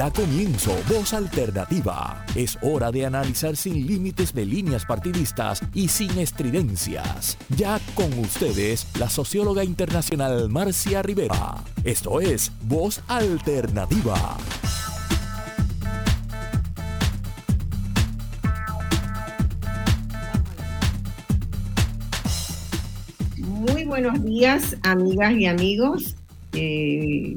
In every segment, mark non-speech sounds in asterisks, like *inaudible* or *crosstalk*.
Da comienzo Voz Alternativa. Es hora de analizar sin límites de líneas partidistas y sin estridencias. Ya con ustedes, la socióloga internacional Marcia Rivera. Esto es Voz Alternativa. Muy buenos días, amigas y amigos. Eh,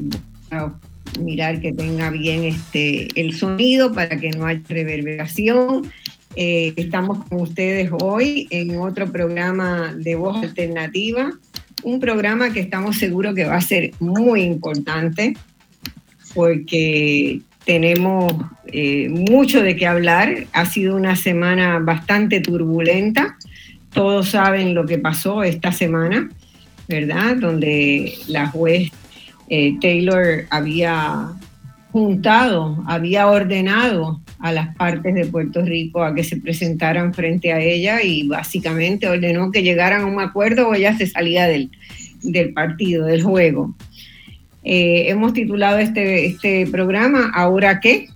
mirar que tenga bien este, el sonido para que no haya reverberación. Eh, estamos con ustedes hoy en otro programa de voz alternativa, un programa que estamos seguros que va a ser muy importante porque tenemos eh, mucho de qué hablar. Ha sido una semana bastante turbulenta. Todos saben lo que pasó esta semana, ¿verdad? Donde la juez eh, Taylor había juntado, había ordenado a las partes de Puerto Rico a que se presentaran frente a ella y básicamente ordenó que llegaran a un acuerdo o ella se salía del, partido, del juego. Eh, hemos titulado este, este programa ¿Ahora qué?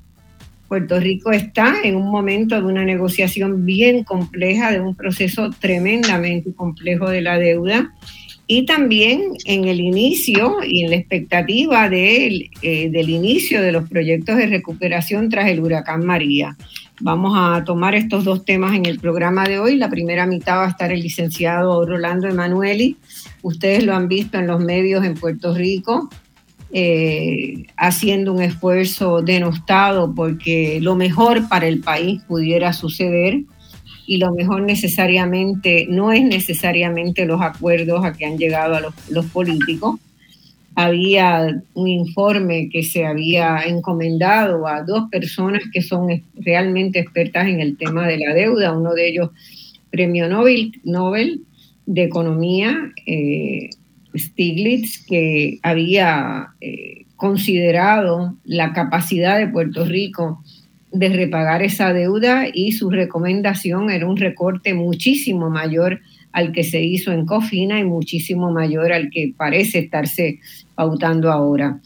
Puerto Rico está en un momento de una negociación bien compleja, de un proceso tremendamente complejo de la deuda y también en el inicio y en la expectativa eh, del inicio de los proyectos de recuperación tras el huracán María. Vamos a tomar estos dos temas en el programa de hoy. La primera mitad va a estar el licenciado Rolando Emanueli. Ustedes lo han visto en los medios en Puerto Rico, eh, haciendo un esfuerzo denostado porque lo mejor para el país pudiera suceder y lo mejor necesariamente no es necesariamente los acuerdos a que han llegado a los, políticos. Había un informe que se había encomendado a dos personas que son realmente expertas en el tema de la deuda, uno de ellos premio Nobel, Nobel de Economía, eh, Stiglitz, que había eh, considerado la capacidad de Puerto Rico de repagar esa deuda y su recomendación era un recorte muchísimo mayor al que se hizo en Cofina y muchísimo mayor al que parece estarse pautando ahora.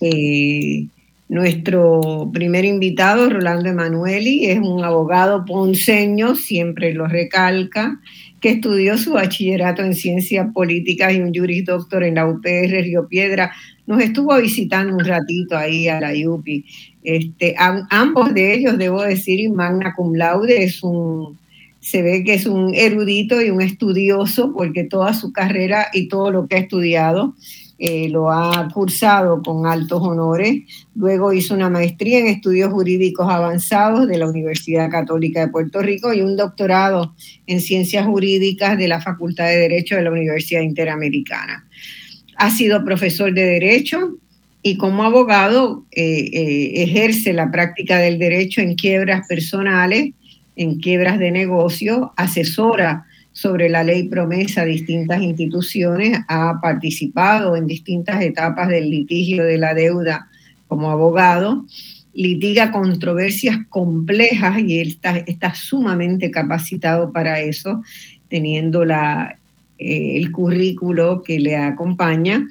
Eh, nuestro primer invitado, Rolando Emanueli, es un abogado ponceño, siempre lo recalca, que estudió su bachillerato en ciencias políticas y un juris doctor en la UPR Río Piedra. Nos estuvo visitando un ratito ahí a la UPI. Este, ambos de ellos, debo decir, magna cum laude, es un, se ve que es un erudito y un estudioso porque toda su carrera y todo lo que ha estudiado eh, lo ha cursado con altos honores. Luego hizo una maestría en estudios jurídicos avanzados de la Universidad Católica de Puerto Rico y un doctorado en ciencias jurídicas de la Facultad de Derecho de la Universidad Interamericana. Ha sido profesor de Derecho y como abogado eh, eh, ejerce la práctica del derecho en quiebras personales, en quiebras de negocio, asesora sobre la ley promesa a distintas instituciones, ha participado en distintas etapas del litigio de la deuda como abogado, litiga controversias complejas y él está, sumamente capacitado para eso, teniendo la, eh, el currículo que le acompaña.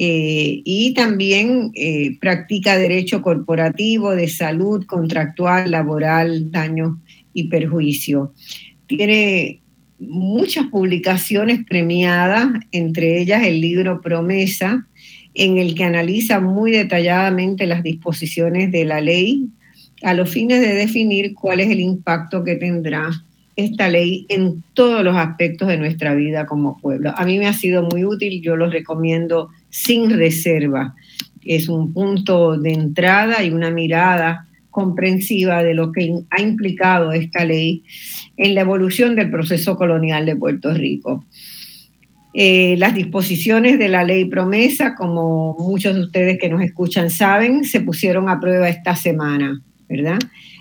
Eh, y también eh, practica derecho corporativo, de salud, contractual, laboral, daño y perjuicio. Tiene muchas publicaciones premiadas, entre ellas el libro Promesa, en el que analiza muy detalladamente las disposiciones de la ley a los fines de definir cuál es el impacto que tendrá esta ley en todos los aspectos de nuestra vida como pueblo. A mí me ha sido muy útil, yo lo recomiendo sin reserva. Es un punto de entrada y una mirada comprensiva de lo que ha implicado esta ley en la evolución del proceso colonial de Puerto Rico. Eh, las disposiciones de la ley promesa, como muchos de ustedes que nos escuchan saben, se pusieron a prueba esta semana, ¿verdad?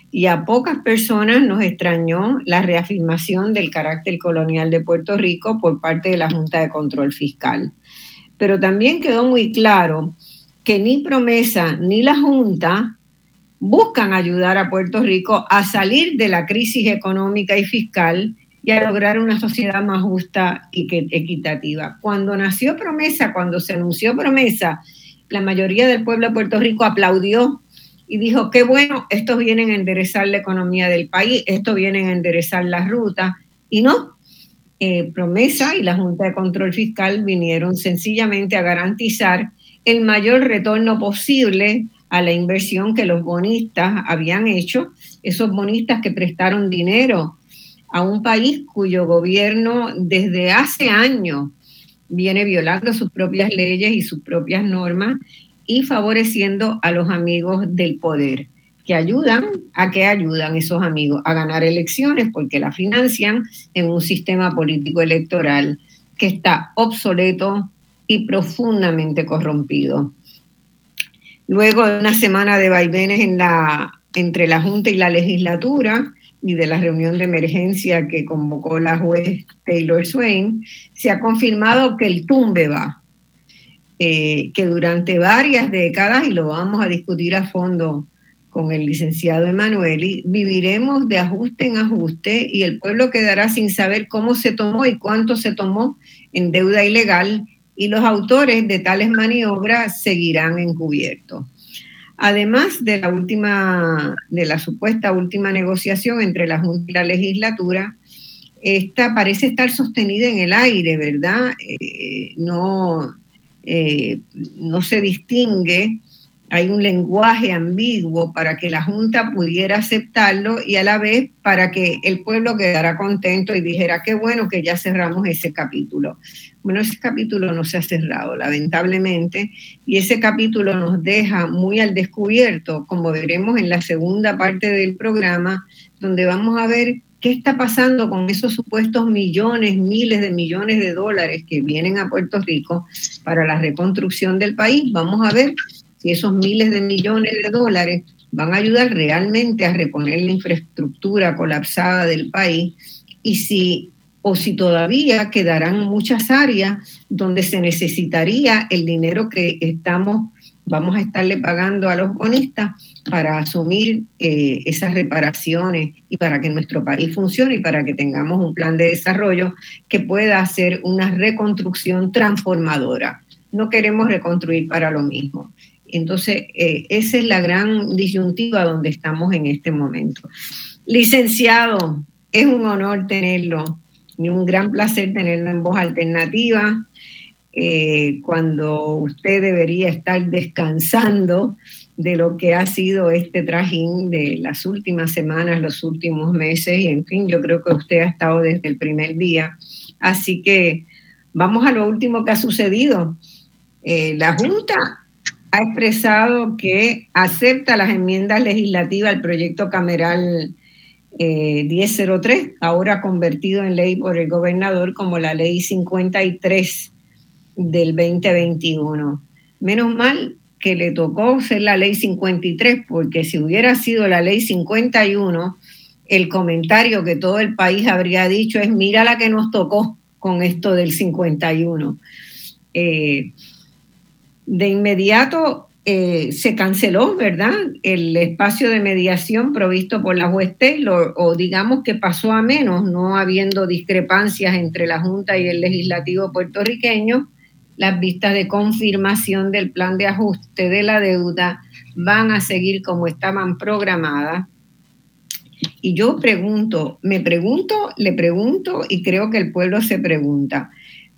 Y a pocas personas nos extrañó la reafirmación del carácter colonial de Puerto Rico por parte de la Junta de Control Fiscal. Pero también quedó muy claro que ni promesa ni la Junta buscan ayudar a Puerto Rico a salir de la crisis económica y fiscal y a lograr una sociedad más justa y equitativa. Cuando nació Promesa, cuando se anunció Promesa, la mayoría del pueblo de Puerto Rico aplaudió y dijo, qué bueno, estos vienen a enderezar la economía del país, estos vienen a enderezar la ruta. Y no, eh, Promesa y la Junta de Control Fiscal vinieron sencillamente a garantizar el mayor retorno posible a la inversión que los bonistas habían hecho, esos bonistas que prestaron dinero a un país cuyo gobierno desde hace años viene violando sus propias leyes y sus propias normas y favoreciendo a los amigos del poder, que ayudan a que ayudan esos amigos a ganar elecciones porque la financian en un sistema político electoral que está obsoleto y profundamente corrompido. Luego de una semana de vaivenes entre la Junta y la legislatura, y de la reunión de emergencia que convocó la juez Taylor Swain, se ha confirmado que el tumbe va, eh, que durante varias décadas, y lo vamos a discutir a fondo con el licenciado Emanueli, viviremos de ajuste en ajuste y el pueblo quedará sin saber cómo se tomó y cuánto se tomó en deuda ilegal y los autores de tales maniobras seguirán encubiertos. Además de la última, de la supuesta última negociación entre la Junta y la legislatura, esta parece estar sostenida en el aire, ¿verdad? Eh, no, eh, no se distingue, hay un lenguaje ambiguo para que la Junta pudiera aceptarlo y a la vez para que el pueblo quedara contento y dijera, qué bueno que ya cerramos ese capítulo. Bueno, ese capítulo no se ha cerrado, lamentablemente, y ese capítulo nos deja muy al descubierto, como veremos en la segunda parte del programa, donde vamos a ver qué está pasando con esos supuestos millones, miles de millones de dólares que vienen a Puerto Rico para la reconstrucción del país. Vamos a ver si esos miles de millones de dólares van a ayudar realmente a reponer la infraestructura colapsada del país y si o si todavía quedarán muchas áreas donde se necesitaría el dinero que estamos, vamos a estarle pagando a los bonistas para asumir eh, esas reparaciones y para que nuestro país funcione y para que tengamos un plan de desarrollo que pueda hacer una reconstrucción transformadora. No queremos reconstruir para lo mismo. Entonces, eh, esa es la gran disyuntiva donde estamos en este momento. Licenciado, es un honor tenerlo y un gran placer tenerlo en voz alternativa, eh, cuando usted debería estar descansando de lo que ha sido este trajín de las últimas semanas, los últimos meses, y en fin, yo creo que usted ha estado desde el primer día. Así que vamos a lo último que ha sucedido. Eh, la Junta ha expresado que acepta las enmiendas legislativas al proyecto cameral 1003, eh, ahora convertido en ley por el gobernador como la ley 53 del 2021. Menos mal que le tocó ser la ley 53, porque si hubiera sido la ley 51, el comentario que todo el país habría dicho es, mira la que nos tocó con esto del 51. Eh, de inmediato eh, se canceló, ¿verdad? El espacio de mediación provisto por la juez Taylor, o digamos que pasó a menos, no habiendo discrepancias entre la Junta y el legislativo puertorriqueño, las vistas de confirmación del plan de ajuste de la deuda van a seguir como estaban programadas. Y yo pregunto, me pregunto, le pregunto y creo que el pueblo se pregunta,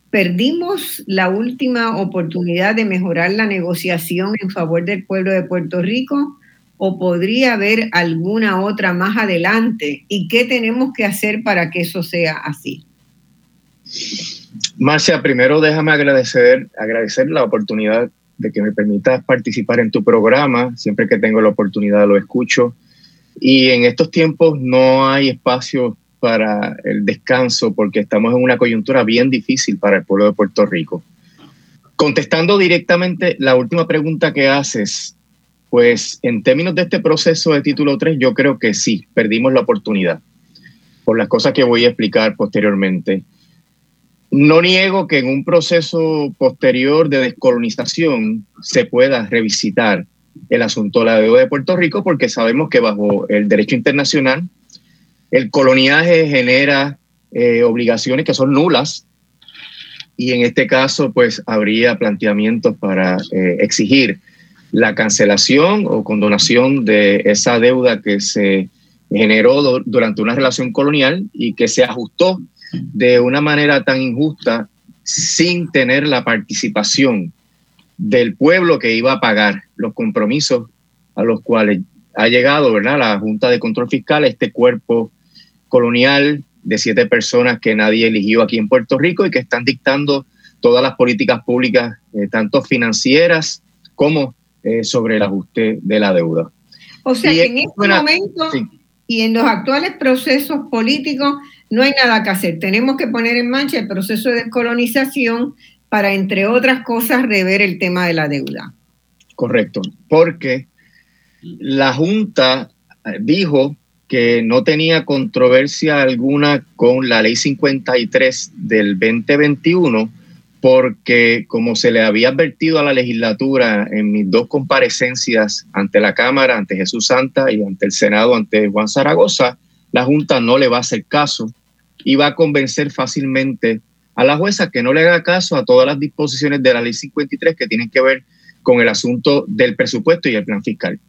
perdimos la última oportunidad de mejorar la negociación en favor del pueblo de Puerto Rico o podría haber alguna otra más adelante y qué tenemos que hacer para que eso sea así. Marcia, primero déjame agradecer, agradecer la oportunidad de que me permitas participar en tu programa. Siempre que tengo la oportunidad lo escucho. Y en estos tiempos no hay espacio para el descanso porque estamos en una coyuntura bien difícil para el pueblo de Puerto Rico. Contestando directamente la última pregunta que haces, pues en términos de este proceso de título 3, yo creo que sí, perdimos la oportunidad por las cosas que voy a explicar posteriormente. No niego que en un proceso posterior de descolonización se pueda revisitar el asunto de la deuda de Puerto Rico porque sabemos que bajo el derecho internacional el coloniaje genera eh, obligaciones que son nulas y en este caso pues habría planteamientos para eh, exigir la cancelación o condonación de esa deuda que se generó durante una relación colonial y que se ajustó de una manera tan injusta sin tener la participación del pueblo que iba a pagar los compromisos a los cuales ha llegado ¿verdad? la Junta de Control Fiscal, este cuerpo colonial de siete personas que nadie eligió aquí en Puerto Rico y que están dictando todas las políticas públicas, eh, tanto financieras como eh, sobre el ajuste de la deuda. O sea que en este momento y en los actuales procesos políticos no hay nada que hacer. Tenemos que poner en marcha el proceso de descolonización para, entre otras cosas, rever el tema de la deuda. Correcto, porque la Junta eh, dijo que no tenía controversia alguna con la ley 53 del 2021 porque como se le había advertido a la legislatura en mis dos comparecencias ante la Cámara, ante Jesús Santa y ante el Senado, ante Juan Zaragoza, la Junta no le va a hacer caso y va a convencer fácilmente a la jueza que no le haga caso a todas las disposiciones de la ley 53 que tienen que ver con el asunto del presupuesto y el plan fiscal.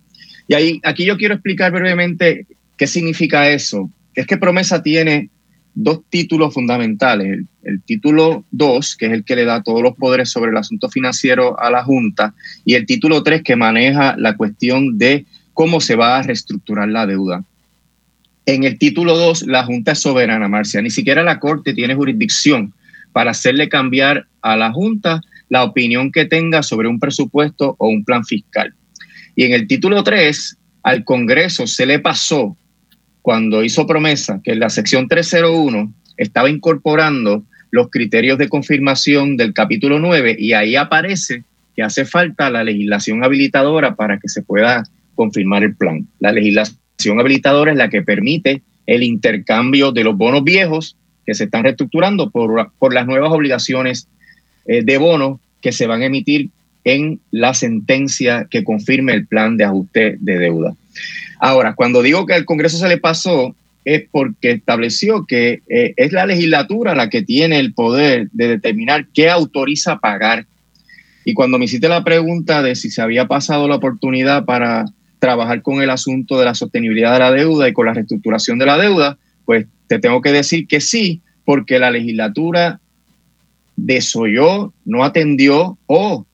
Y ahí, aquí yo quiero explicar brevemente qué significa eso. Es que promesa tiene dos títulos fundamentales. El, título 2, que es el que le da todos los poderes sobre el asunto financiero a la Junta, y el título 3, que maneja la cuestión de cómo se va a reestructurar la deuda. En el título 2, la Junta es soberana, Marcia. Ni siquiera la Corte tiene jurisdicción para hacerle cambiar a la Junta la opinión que tenga sobre un presupuesto o un plan fiscal. Y en el título 3, al Congreso se le pasó cuando hizo promesa que la sección 301 estaba incorporando los criterios de confirmación del capítulo 9 y ahí aparece que hace falta la legislación habilitadora para que se pueda confirmar el plan. La legislación habilitadora es la que permite el intercambio de los bonos viejos que se están reestructurando por, por las nuevas obligaciones eh, de bonos que se van a emitir en la sentencia que confirme el plan de ajuste de deuda. Ahora, cuando digo que al Congreso se le pasó, es porque estableció que eh, es la legislatura la que tiene el poder de determinar qué autoriza pagar. Y cuando me hiciste la pregunta de si se había pasado la oportunidad para trabajar con el asunto de la sostenibilidad de la deuda y con la reestructuración de la deuda, pues te tengo que decir que sí, porque la legislatura desoyó, no atendió o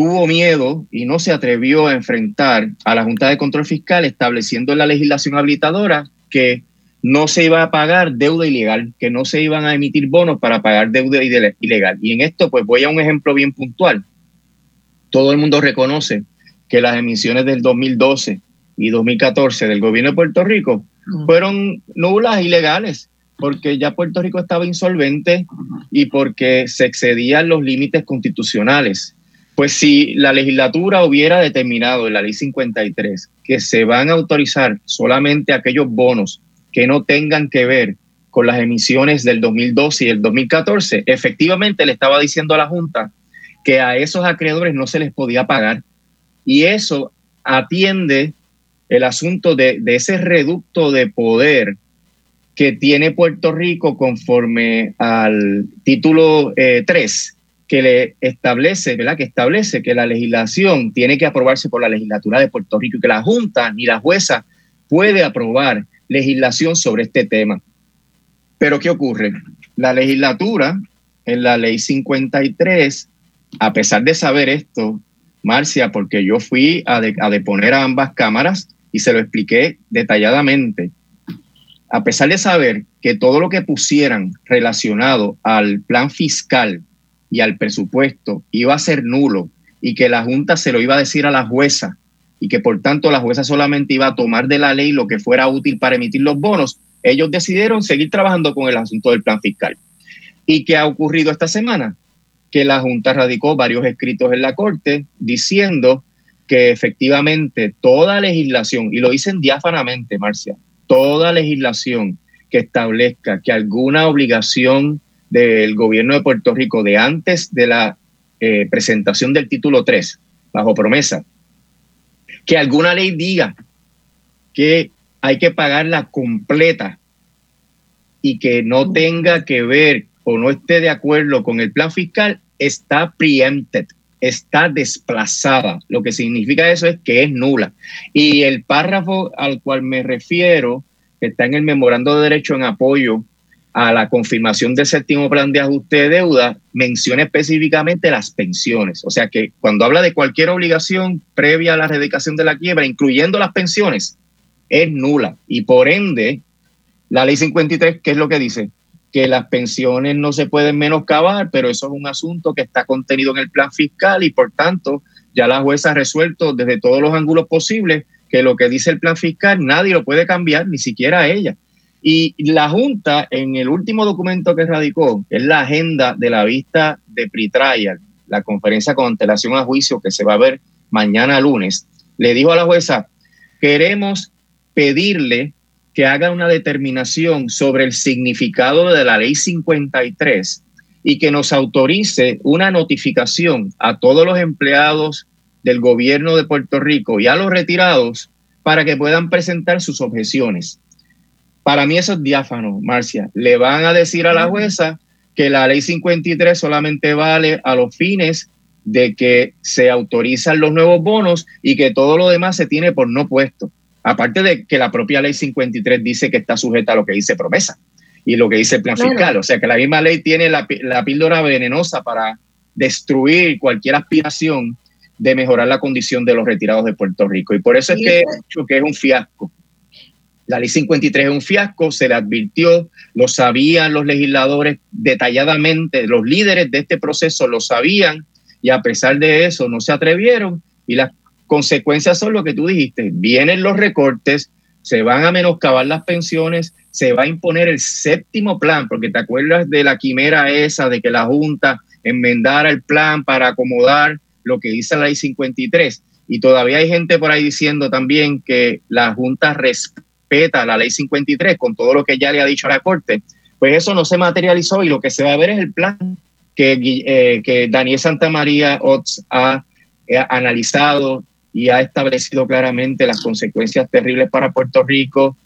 tuvo miedo y no se atrevió a enfrentar a la Junta de Control Fiscal estableciendo en la legislación habilitadora que no se iba a pagar deuda ilegal, que no se iban a emitir bonos para pagar deuda ilegal. Y en esto, pues voy a un ejemplo bien puntual. Todo el mundo reconoce que las emisiones del 2012 y 2014 del gobierno de Puerto Rico fueron nulas, ilegales, porque ya Puerto Rico estaba insolvente y porque se excedían los límites constitucionales. Pues si la legislatura hubiera determinado en la ley 53 que se van a autorizar solamente aquellos bonos que no tengan que ver con las emisiones del 2012 y el 2014, efectivamente le estaba diciendo a la Junta que a esos acreedores no se les podía pagar. Y eso atiende el asunto de, ese reducto de poder que tiene Puerto Rico conforme al título 3 eh, que le establece, ¿verdad? Que establece que la legislación tiene que aprobarse por la legislatura de Puerto Rico y que la Junta ni la jueza puede aprobar legislación sobre este tema. Pero ¿qué ocurre? La legislatura en la ley 53, a pesar de saber esto, Marcia, porque yo fui a, a deponer a ambas cámaras y se lo expliqué detalladamente, a pesar de saber que todo lo que pusieran relacionado al plan fiscal y al presupuesto iba a ser nulo y que la Junta se lo iba a decir a la jueza y que por tanto la jueza solamente iba a tomar de la ley lo que fuera útil para emitir los bonos, ellos decidieron seguir trabajando con el asunto del plan fiscal. ¿Y qué ha ocurrido esta semana? Que la Junta radicó varios escritos en la Corte diciendo que efectivamente toda legislación, y lo dicen diáfanamente, Marcia, toda legislación que establezca que alguna obligación del gobierno de Puerto Rico de antes de la eh, presentación del título 3, bajo promesa, que alguna ley diga que hay que pagarla completa y que no tenga que ver o no esté de acuerdo con el plan fiscal, está preempted, está desplazada. Lo que significa eso es que es nula. Y el párrafo al cual me refiero, que está en el memorando de derecho en apoyo a la confirmación del séptimo plan de ajuste de deuda, menciona específicamente las pensiones. O sea que cuando habla de cualquier obligación previa a la erradicación de la quiebra, incluyendo las pensiones, es nula. Y por ende, la ley 53, ¿qué es lo que dice? Que las pensiones no se pueden menoscabar, pero eso es un asunto que está contenido en el plan fiscal y por tanto ya la jueza ha resuelto desde todos los ángulos posibles que lo que dice el plan fiscal nadie lo puede cambiar, ni siquiera ella. Y la Junta, en el último documento que radicó, es la agenda de la vista de pre-trial, la conferencia con antelación a juicio que se va a ver mañana lunes, le dijo a la jueza, queremos pedirle que haga una determinación sobre el significado de la ley 53 y que nos autorice una notificación a todos los empleados del gobierno de Puerto Rico y a los retirados para que puedan presentar sus objeciones. Para mí eso es diáfano, Marcia. Le van a decir a la jueza que la ley 53 solamente vale a los fines de que se autorizan los nuevos bonos y que todo lo demás se tiene por no puesto. Aparte de que la propia ley 53 dice que está sujeta a lo que dice promesa y lo que dice el plan fiscal. O sea que la misma ley tiene la, la píldora venenosa para destruir cualquier aspiración de mejorar la condición de los retirados de Puerto Rico. Y por eso es que que es un fiasco. La ley 53 es un fiasco, se le advirtió, lo sabían los legisladores detalladamente, los líderes de este proceso lo sabían y a pesar de eso no se atrevieron y las consecuencias son lo que tú dijiste, vienen los recortes, se van a menoscabar las pensiones, se va a imponer el séptimo plan, porque te acuerdas de la quimera esa de que la Junta enmendara el plan para acomodar lo que dice la ley 53. Y todavía hay gente por ahí diciendo también que la Junta respeta respeta la ley 53 con todo lo que ya le ha dicho a la Corte, pues eso no se materializó y lo que se va a ver es el plan que, eh, que Daniel Santamaría Ots ha analizado y ha establecido claramente las consecuencias terribles para Puerto Rico,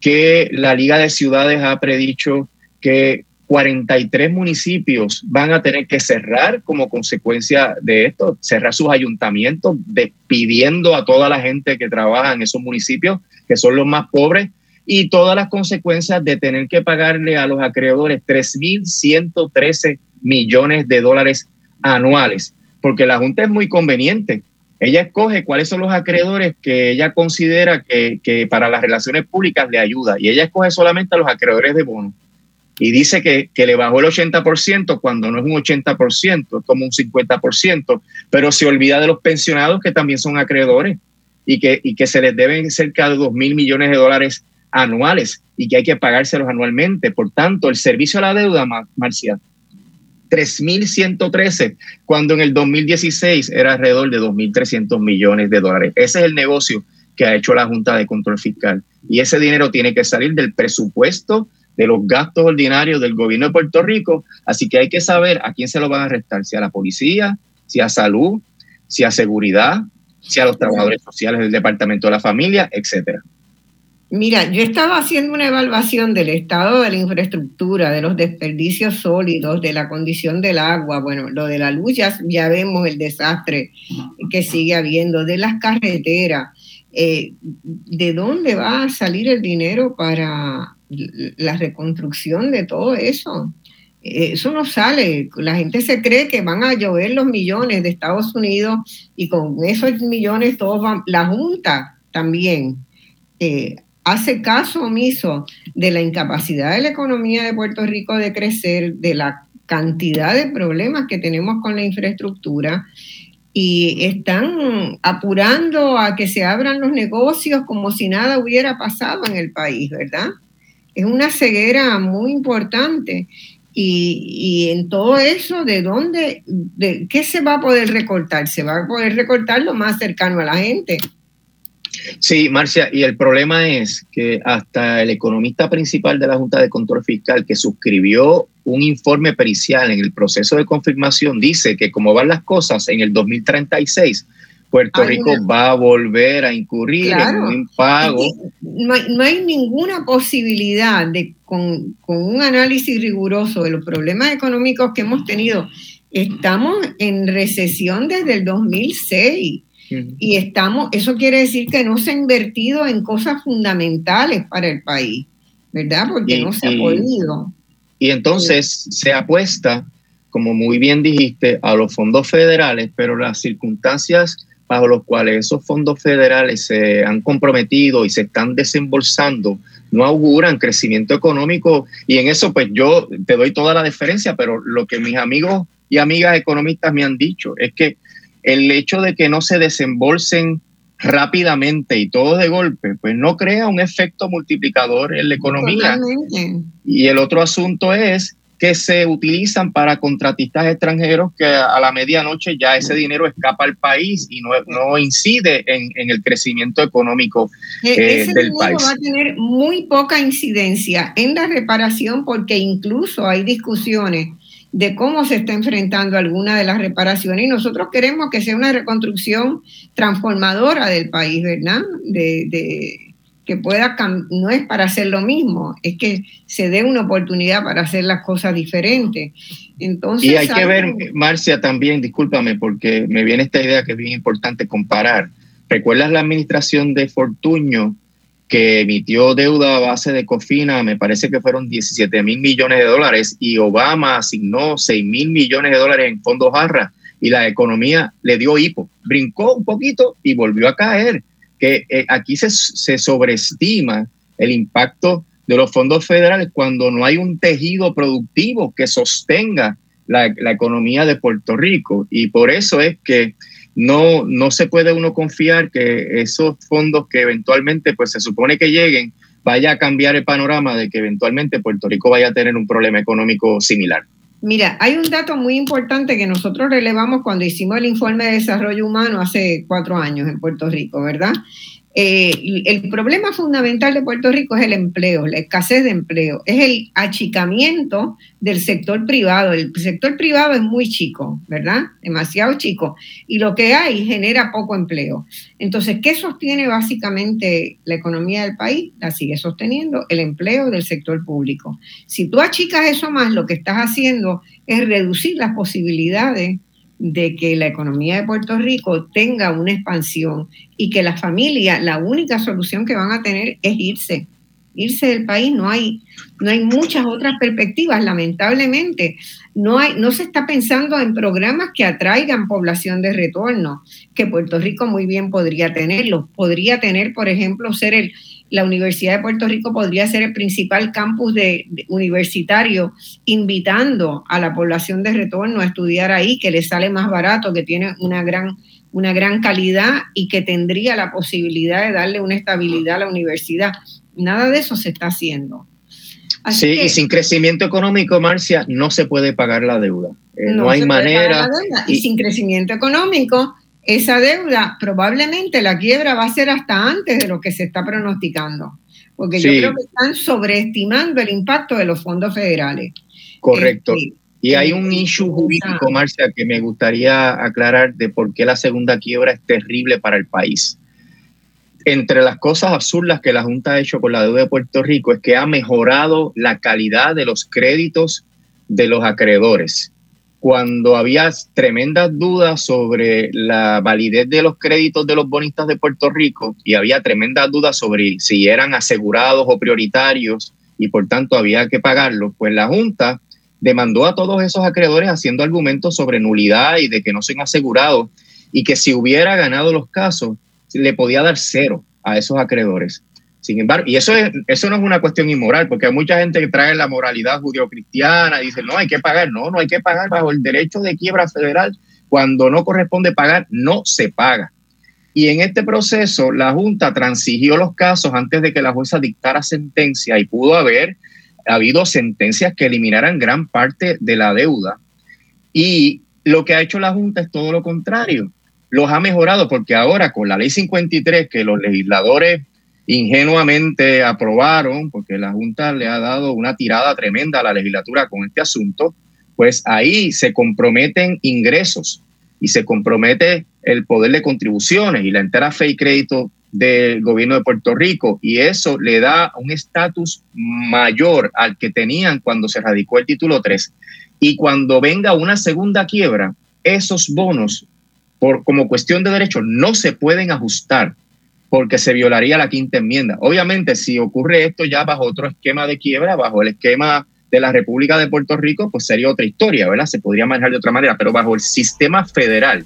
que la Liga de Ciudades ha predicho que 43 municipios van a tener que cerrar como consecuencia de esto, cerrar sus ayuntamientos, despidiendo a toda la gente que trabaja en esos municipios que son los más pobres, y todas las consecuencias de tener que pagarle a los acreedores 3.113 millones de dólares anuales, porque la Junta es muy conveniente. Ella escoge cuáles son los acreedores que ella considera que, que para las relaciones públicas le ayuda, y ella escoge solamente a los acreedores de bono. Y dice que, que le bajó el 80% cuando no es un 80%, es como un 50%, pero se olvida de los pensionados que también son acreedores y que, y que se les deben cerca de 2 mil millones de dólares anuales y que hay que pagárselos anualmente. Por tanto, el servicio a la deuda, Marcia, 3.113, cuando en el 2016 era alrededor de 2.300 millones de dólares. Ese es el negocio que ha hecho la Junta de Control Fiscal. Y ese dinero tiene que salir del presupuesto de los gastos ordinarios del gobierno de Puerto Rico. Así que hay que saber a quién se lo van a restar, si a la policía, si a salud, si a seguridad, a los trabajadores sociales del Departamento de la Familia, etcétera. Mira, yo estaba haciendo una evaluación del estado de la infraestructura, de los desperdicios sólidos, de la condición del agua, bueno, lo de la luz ya, vemos el desastre que sigue habiendo, de las carreteras, eh, ¿de dónde va a salir el dinero para la reconstrucción de todo eso? Eso no sale. La gente se cree que van a llover los millones de Estados Unidos y con esos millones todos van. La Junta también eh, hace caso omiso de la incapacidad de la economía de Puerto Rico de crecer, de la cantidad de problemas que tenemos con la infraestructura y están apurando a que se abran los negocios como si nada hubiera pasado en el país, ¿verdad? Es una ceguera muy importante y, en todo eso, ¿de dónde, de qué se va a poder recortar? Se va a poder recortar lo más cercano a la gente. Sí, Marcia, y el problema es que hasta el economista principal de la Junta de Control Fiscal, que suscribió un informe pericial en el proceso de confirmación, dice que como van las cosas en el 2036, Puerto Rico va a volver a incurrir en un impago. No hay, ninguna posibilidad de, con, con un análisis riguroso de los problemas económicos que hemos tenido, estamos en recesión desde el 2006 y estamos, eso quiere decir que no se ha invertido en cosas fundamentales para el país, ¿verdad? Porque no se ha podido. Y entonces se apuesta, como muy bien dijiste, a los fondos federales, pero las circunstancias bajo las cuales esos fondos federales se han comprometido y se están desembolsando no auguran crecimiento económico y en eso pues yo te doy toda la deferencia, pero lo que mis amigos y amigas economistas me han dicho es que el hecho de que no se desembolsen rápidamente y todo de golpe, pues no crea un efecto multiplicador en la economía. Y el otro asunto es que se utilizan para contratistas extranjeros que a la medianoche ya ese dinero escapa al país y no, no incide en, el crecimiento económico e-, eh, ese del dinero va a tener muy poca incidencia en la reparación porque incluso hay discusiones de cómo se está enfrentando alguna de las reparaciones y nosotros queremos que sea una reconstrucción transformadora del país, ¿verdad? De, que pueda, no es para hacer lo mismo, es que se dé una oportunidad para hacer las cosas diferentes. Entonces, y hay que ver, Marcia, también, discúlpame, porque me viene esta idea que es bien importante comparar. ¿Recuerdas la administración de Fortuño? que emitió deuda a base de COFINA, me parece que fueron 17 mil millones de dólares, y Obama asignó 6 mil millones de dólares en fondos jarra, y la economía le dio hipo, brincó un poquito y volvió a caer. Que eh, aquí se, se sobreestima el impacto de los fondos federales cuando no hay un tejido productivo que sostenga la, la, economía de Puerto Rico. Y por eso es que no, no se puede uno confiar que esos fondos que eventualmente pues se supone que lleguen vaya a cambiar el panorama de que eventualmente Puerto Rico vaya a tener un problema económico similar. Mira, hay un dato muy importante que nosotros relevamos cuando hicimos el informe de desarrollo humano hace cuatro años en Puerto Rico, ¿verdad? Eh, el problema fundamental de Puerto Rico es el empleo, la escasez de empleo, es el achicamiento del sector privado. El sector privado es muy chico, ¿verdad? Demasiado chico. Y lo que hay genera poco empleo. Entonces, ¿qué sostiene básicamente la economía del país? La sigue sosteniendo el empleo del sector público. Si tú achicas eso más, lo que estás haciendo es reducir las posibilidades de que la economía de Puerto Rico tenga una expansión y que las familias, la única solución que van a tener es irse, irse del país. No hay, no hay muchas otras perspectivas, lamentablemente. No, hay, no se está pensando en programas que atraigan población de retorno, que Puerto Rico muy bien podría tenerlo. Podría tener, por ejemplo, ser el, la Universidad de Puerto Rico podría ser el principal campus de, universitario, invitando a la población de retorno a estudiar ahí, que le sale más barato, que tiene una gran, una gran calidad y que tendría la posibilidad de darle una estabilidad a la universidad. Nada de eso se está haciendo. sí, y sin crecimiento económico, Marcia, no se puede pagar la deuda. Eh, no, hay manera. y sin crecimiento económico, esa deuda probablemente la quiebra va a ser hasta antes de lo que se está pronosticando, porque yo creo que están sobreestimando el impacto de los fondos federales. Correcto. Este, y hay un issue jurídico, Marcia, que me gustaría aclarar de por qué la segunda quiebra es terrible para el país. Entre las cosas absurdas que la Junta ha hecho con la deuda de Puerto Rico es que ha mejorado la calidad de los créditos de los acreedores cuando había tremendas dudas sobre la validez de los créditos de los bonistas de Puerto Rico y había tremendas dudas sobre si eran asegurados o prioritarios y por tanto había que pagarlos, pues la Junta demandó a todos esos acreedores haciendo argumentos sobre nulidad y de que no son asegurados y que si hubiera ganado los casos le podía dar cero a esos acreedores. Sin embargo, y eso, es, eso no es una cuestión inmoral, porque hay mucha gente que trae la moralidad judio-cristiana, dice, no, hay que pagar, no, no hay que pagar bajo el derecho de quiebra federal, cuando no corresponde pagar, no se paga. Y en este proceso, la Junta transigió los casos antes de que la jueza dictara sentencia y pudo haber habido sentencias que eliminaran gran parte de la deuda. Y lo que ha hecho la Junta es todo lo contrario. Los ha mejorado porque ahora con la ley 53 que los legisladores ingenuamente aprobaron, porque la Junta le ha dado una tirada tremenda a la legislatura con este asunto, pues ahí se comprometen ingresos y se compromete el poder de contribuciones y la entera fe y crédito del gobierno de Puerto Rico y eso le da un estatus mayor al que tenían cuando se radicó el título 3. Y cuando venga una segunda quiebra, esos bonos, por, como cuestión de derecho, no se pueden ajustar porque se violaría la quinta enmienda. Obviamente, si ocurre esto ya bajo otro esquema de quiebra, bajo el esquema de la República de Puerto Rico, pues sería otra historia, ¿verdad? Se podría manejar de otra manera, pero bajo el sistema federal,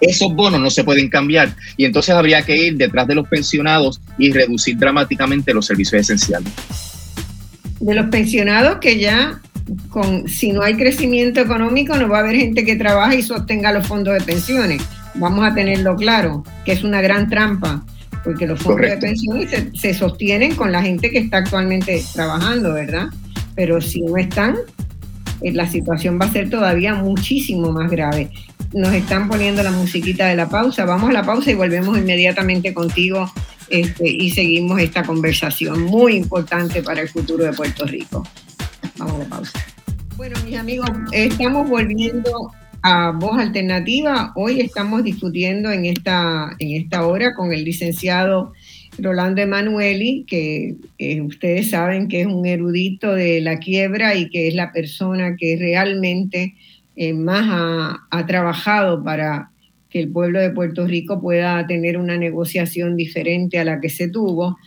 esos bonos no se pueden cambiar y entonces habría que ir detrás de los pensionados y reducir dramáticamente los servicios esenciales. De los pensionados que ya con, si no hay crecimiento económico no va a haber gente que trabaje y sostenga los fondos de pensiones. Vamos a tenerlo claro, que es una gran trampa, porque los fondos de pensiones se, se sostienen con la gente que está actualmente trabajando, ¿verdad? Pero si no están, eh, la situación va a ser todavía muchísimo más grave nos están poniendo la musiquita de la pausa. Vamos a la pausa y volvemos inmediatamente contigo este, y seguimos esta conversación muy importante para el futuro de Puerto Rico. Vamos a la pausa. Bueno, mis amigos, estamos volviendo a Voz Alternativa. Hoy estamos discutiendo en esta, en esta hora con el licenciado Rolando Emanueli, que eh, ustedes saben que es un erudito de la quiebra y que es la persona que realmente eh, más ha, trabajado para que el pueblo de Puerto Rico pueda tener una negociación diferente a la que se tuvo.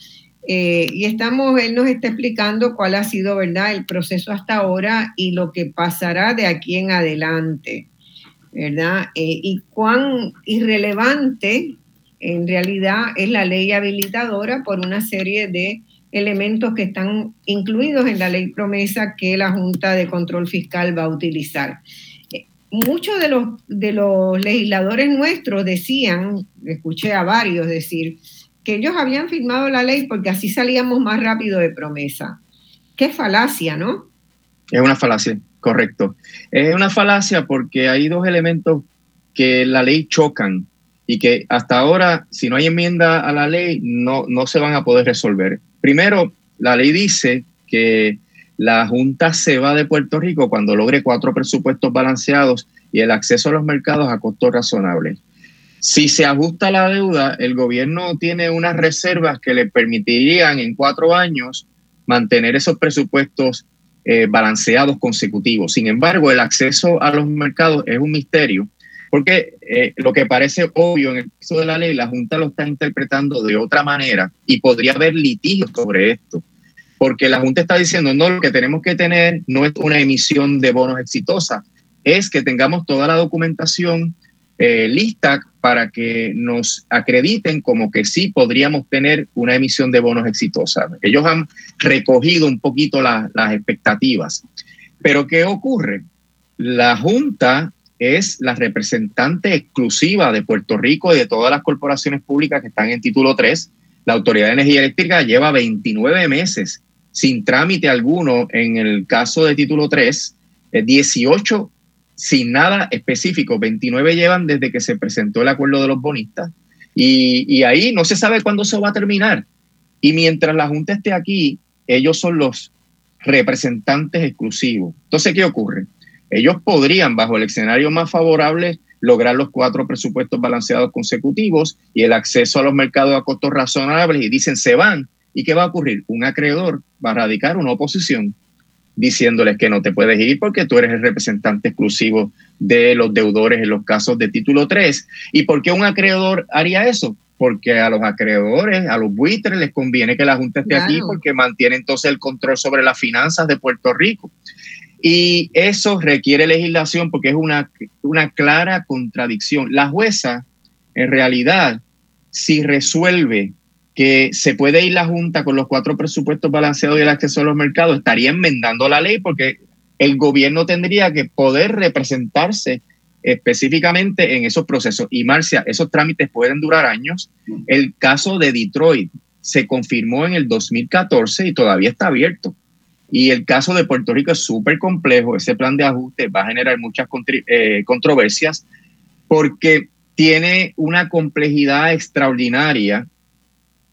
Eh, y estamos, él nos está explicando cuál ha sido, ¿verdad?, el proceso hasta ahora y lo que pasará de aquí en adelante, ¿verdad? Eh, y cuán irrelevante en realidad es la ley habilitadora por una serie de elementos que están incluidos en la ley promesa que la Junta de Control Fiscal va a utilizar muchos de los, de los legisladores nuestros decían, escuché a varios decir, que ellos habían firmado la ley porque así salíamos más rápido de promesa. Qué falacia, ¿no? Es una falacia, correcto. Es una falacia porque hay dos elementos que la ley chocan y que hasta ahora, si no hay enmienda a la ley, no, no se van a poder resolver. Primero, la ley dice que la Junta se va de Puerto Rico cuando logre cuatro presupuestos balanceados y el acceso a los mercados a costos razonables. Si se ajusta la deuda, el gobierno tiene unas reservas que le permitirían en cuatro años mantener esos presupuestos eh, balanceados consecutivos. Sin embargo, el acceso a los mercados es un misterio, porque eh, lo que parece obvio en el caso de la ley, la Junta lo está interpretando de otra manera y podría haber litigios sobre esto porque la Junta está diciendo, no, lo que tenemos que tener no es una emisión de bonos exitosa, es que tengamos toda la documentación eh, lista para que nos acrediten como que sí podríamos tener una emisión de bonos exitosa. Ellos han recogido un poquito las expectativas. Pero ¿qué ocurre? La Junta es la representante exclusiva de Puerto Rico y de todas las corporaciones públicas que están en título 3. La Autoridad de Energía Eléctrica lleva 29 meses sin trámite alguno en el caso de título 3, 18 eh, sin nada específico, 29 llevan desde que se presentó el acuerdo de los bonistas y, ahí no se sabe cuándo se va a terminar. Y mientras la Junta esté aquí, ellos son los representantes exclusivos. Entonces, ¿qué ocurre? Ellos podrían, bajo el escenario más favorable, lograr los cuatro presupuestos balanceados consecutivos y el acceso a los mercados a costos razonables y dicen se van ¿Y qué va a ocurrir? Un acreedor va a radicar una oposición diciéndoles que no te puedes ir porque tú eres el representante exclusivo de los deudores en los casos de título 3. ¿Y por qué un acreedor haría eso? Porque a los acreedores, a los buitres, les conviene que la Junta esté aquí porque mantiene entonces el control sobre las finanzas de Puerto Rico. Y eso requiere legislación porque es una, una clara contradicción. La jueza, en realidad, si resuelve que se puede ir la Junta con los cuatro presupuestos balanceados y el acceso a los mercados, estaría enmendando la ley porque el gobierno tendría que poder representarse específicamente en esos procesos. Y Marcia, esos trámites pueden durar años. El caso de Detroit se confirmó en el 2014 y todavía está abierto. Y el caso de Puerto Rico es súper complejo. Ese plan de ajuste va a generar muchas eh, controversias porque tiene una complejidad extraordinaria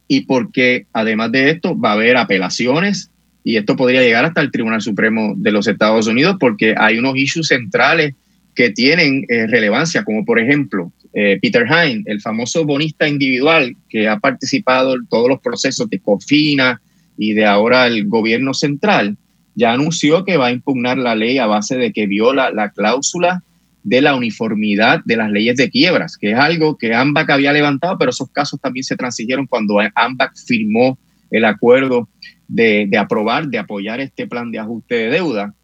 y porque además de esto va a haber apelaciones y esto podría llegar hasta el Tribunal Supremo de los Estados Unidos porque hay unos issues centrales que tienen eh, relevancia, como por ejemplo Peter Hine, el famoso bonista individual que ha participado en todos los procesos de COFINA y de ahora el gobierno central, ya anunció que va a impugnar la ley a base de que viola la cláusula de la uniformidad de las leyes de quiebras, que es algo que AMBAC había levantado, pero esos casos también se transigieron cuando AMBAC firmó el acuerdo de, aprobar, de apoyar este plan de ajuste de deuda.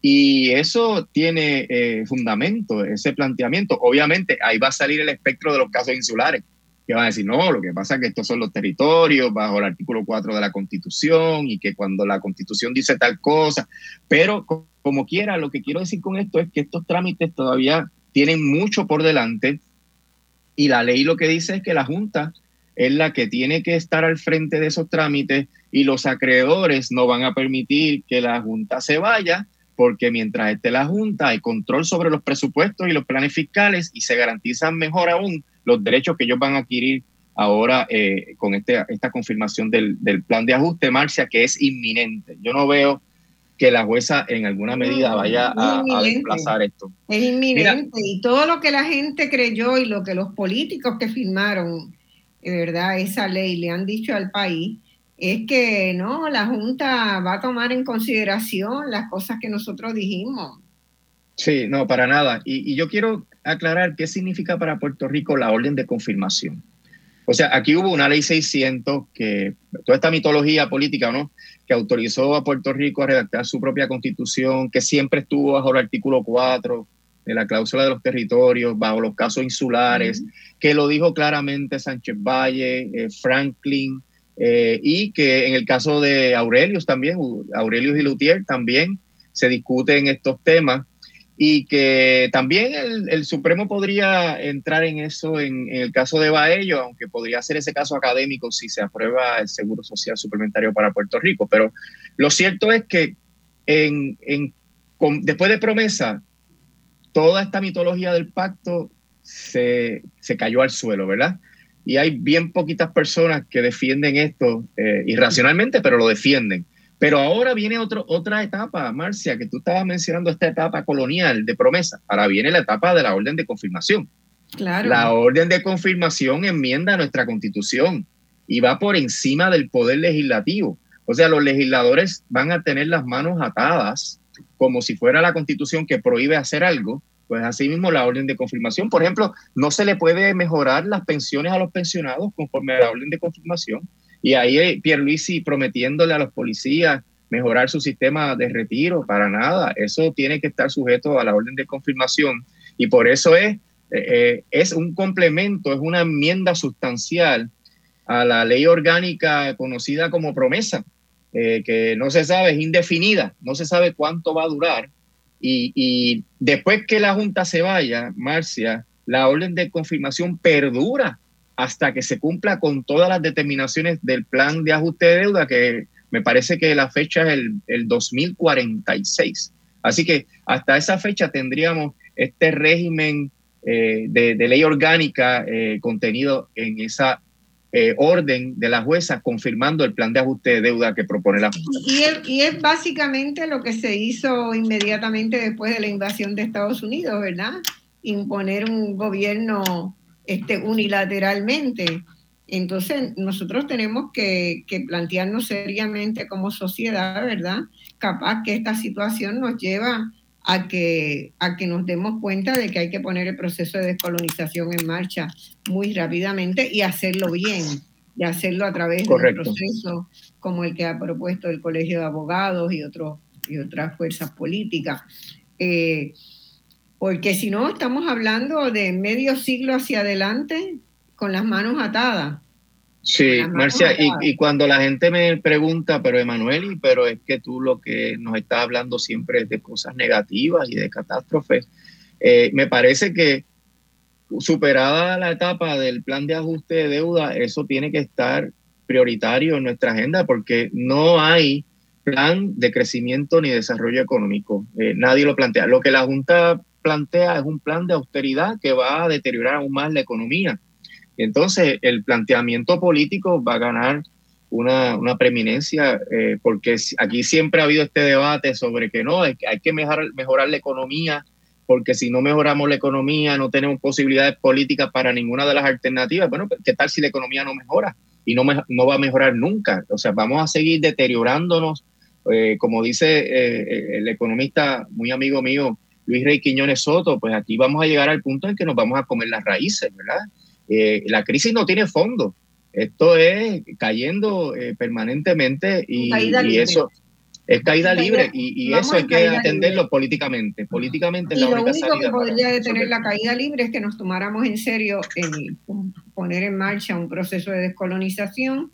Y eso tiene eh, fundamento, ese planteamiento. Obviamente, ahí va a salir el espectro de los casos insulares, que van a decir, no, lo que pasa es que estos son los territorios bajo el artículo 4 de la Constitución y que cuando la Constitución dice tal cosa, pero como quiera, lo que quiero decir con esto es que estos trámites todavía tienen mucho por delante y la ley lo que dice es que la Junta es la que tiene que estar al frente de esos trámites y los acreedores no van a permitir que la Junta se vaya porque mientras esté la Junta hay control sobre los presupuestos y los planes fiscales y se garantizan mejor aún los derechos que ellos van a adquirir ahora eh, con este, esta confirmación del, del plan de ajuste, Marcia, que es inminente. Yo no veo que la jueza en alguna medida vaya a, desplazar esto. Es inminente y todo lo que la gente creyó y lo que los políticos que firmaron, de verdad, esa ley le han dicho al país, es que no, la Junta va a tomar en consideración las cosas que nosotros dijimos. Sí, no, para nada. Y, y yo quiero aclarar qué significa para Puerto Rico la orden de confirmación. O sea, aquí hubo una ley 600 que, toda esta mitología política, ¿no? Que autorizó a Puerto Rico a redactar su propia constitución, que siempre estuvo bajo el artículo 4 de la cláusula de los territorios, bajo los casos insulares, que lo dijo claramente Sánchez Valle, eh, Franklin, eh, y que en el caso de Aurelius también, Aurelius y Lutier también se discuten estos temas y que también el, Supremo podría entrar en eso en, el caso de Baello, aunque podría ser ese caso académico si se aprueba el Seguro Social Suplementario para Puerto Rico. Pero lo cierto es que después de promesa, toda esta mitología del pacto se, cayó al suelo, ¿verdad? Y hay bien poquitas personas que defienden esto eh, irracionalmente, pero lo defienden. Pero ahora viene otro, otra etapa, Marcia, que tú estabas mencionando esta etapa colonial de promesa. Ahora viene la etapa de la orden de confirmación. Claro. La orden de confirmación enmienda nuestra constitución y va por encima del poder legislativo. O sea, los legisladores van a tener las manos atadas como si fuera la constitución que prohíbe hacer algo. Pues así mismo la orden de confirmación, por ejemplo, no se le puede mejorar las pensiones a los pensionados conforme a la orden de confirmación y ahí Pierluisi prometiéndole a los policías mejorar su sistema de retiro, para nada. Eso tiene que estar sujeto a la orden de confirmación. Y por eso es, eh, eh, es un complemento, es una enmienda sustancial a la ley orgánica conocida como promesa, eh, que no se sabe, es indefinida, no se sabe cuánto va a durar. Y, y después que la Junta se vaya, Marcia, la orden de confirmación perdura hasta que se cumpla con todas las determinaciones del plan de ajuste de deuda, que me parece que la fecha es el, 2046. Así que hasta esa fecha tendríamos este régimen eh, de, ley orgánica eh, contenido en esa eh, orden de la jueza confirmando el plan de ajuste de deuda que propone la Junta. Y, y es básicamente lo que se hizo inmediatamente después de la invasión de Estados Unidos, ¿verdad? Imponer un gobierno este, unilateralmente. Entonces, nosotros tenemos que, plantearnos seriamente como sociedad, ¿verdad? Capaz que esta situación nos lleva a que, a que nos demos cuenta de que hay que poner el proceso de descolonización en marcha muy rápidamente y hacerlo bien, y hacerlo a través de un proceso como el que ha propuesto el Colegio de Abogados y, otros y otras fuerzas políticas. Eh, porque si no, estamos hablando de medio siglo hacia adelante con las manos atadas. Sí, Marcia, Y, cuando la gente me pregunta, pero Emanuel, pero es que tú lo que nos estás hablando siempre es de cosas negativas y de catástrofes, eh, me parece que superada la etapa del plan de ajuste de deuda, eso tiene que estar prioritario en nuestra agenda porque no hay plan de crecimiento ni desarrollo económico. Eh, nadie lo plantea. Lo que la Junta plantea es un plan de austeridad que va a deteriorar aún más la economía. Entonces, el planteamiento político va a ganar una, preeminencia, eh, porque aquí siempre ha habido este debate sobre que no, hay, hay que mejorar, mejorar la economía porque si no mejoramos la economía, no tenemos posibilidades políticas para ninguna de las alternativas. Bueno, ¿qué tal si la economía no mejora? Y no, no va a mejorar nunca. O sea, vamos a seguir deteriorándonos. Eh, como dice eh, el economista muy amigo mío, Luis Rey Quiñones Soto, pues aquí vamos a llegar al punto en que nos vamos a comer las raíces, ¿verdad? Eh, la crisis no tiene fondo. Esto es cayendo permanentemente y, y eso es caída libre y, eso hay que atenderlo políticamente. Políticamente y lo único que podría detener la caída libre es que nos tomáramos en serio el poner en marcha un proceso de descolonización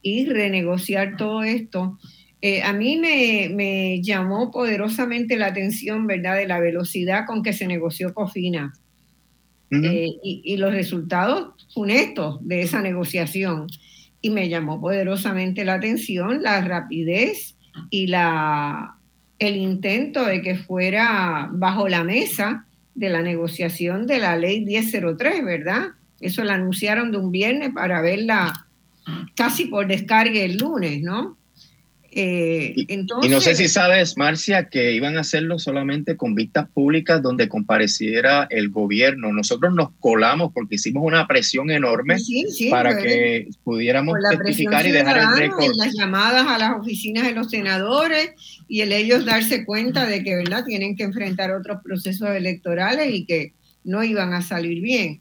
y renegociar todo esto. Eh, a mí me, llamó poderosamente la atención, ¿verdad?, de la velocidad con que se negoció COFINA eh, y, y los resultados funestos de esa negociación. Y me llamó poderosamente la atención la rapidez y la, el intento de que fuera bajo la mesa de la negociación de la ley 1003, ¿verdad? Eso la anunciaron de un viernes para verla casi por descargue el lunes, ¿no? Eh, y, no sé si sabes, Marcia, que iban a hacerlo solamente con vistas públicas donde compareciera el gobierno. Nosotros nos colamos porque hicimos una presión enorme para pues, que pudiéramos testificar y dejar el récord. las llamadas a las oficinas de los senadores y el ellos darse cuenta de que verdad tienen que enfrentar otros procesos electorales y que no iban a salir bien.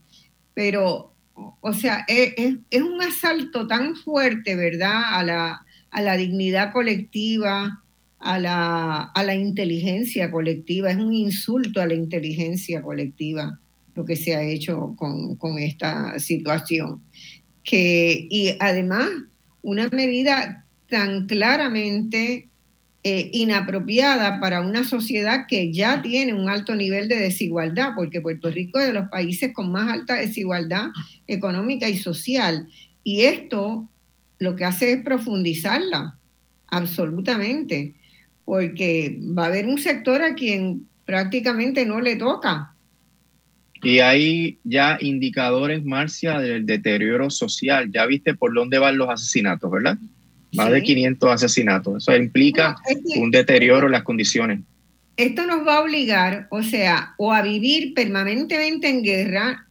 Pero, o sea, es, es un asalto tan fuerte, ¿verdad? A la a la dignidad colectiva, a la, a la inteligencia colectiva. Es un insulto a la inteligencia colectiva lo que se ha hecho con, con esta situación. Que, y además, una medida tan claramente eh, inapropiada para una sociedad que ya tiene un alto nivel de desigualdad, porque Puerto Rico es de los países con más alta desigualdad económica y social. Y esto lo que hace es profundizarla, absolutamente, porque va a haber un sector a quien prácticamente no le toca. Y hay ya indicadores, Marcia, del deterioro social. Ya viste por dónde van los asesinatos, ¿verdad? Más de 500 asesinatos. Eso implica un deterioro en las condiciones. Esto nos va a obligar, o sea, o a vivir permanentemente en guerra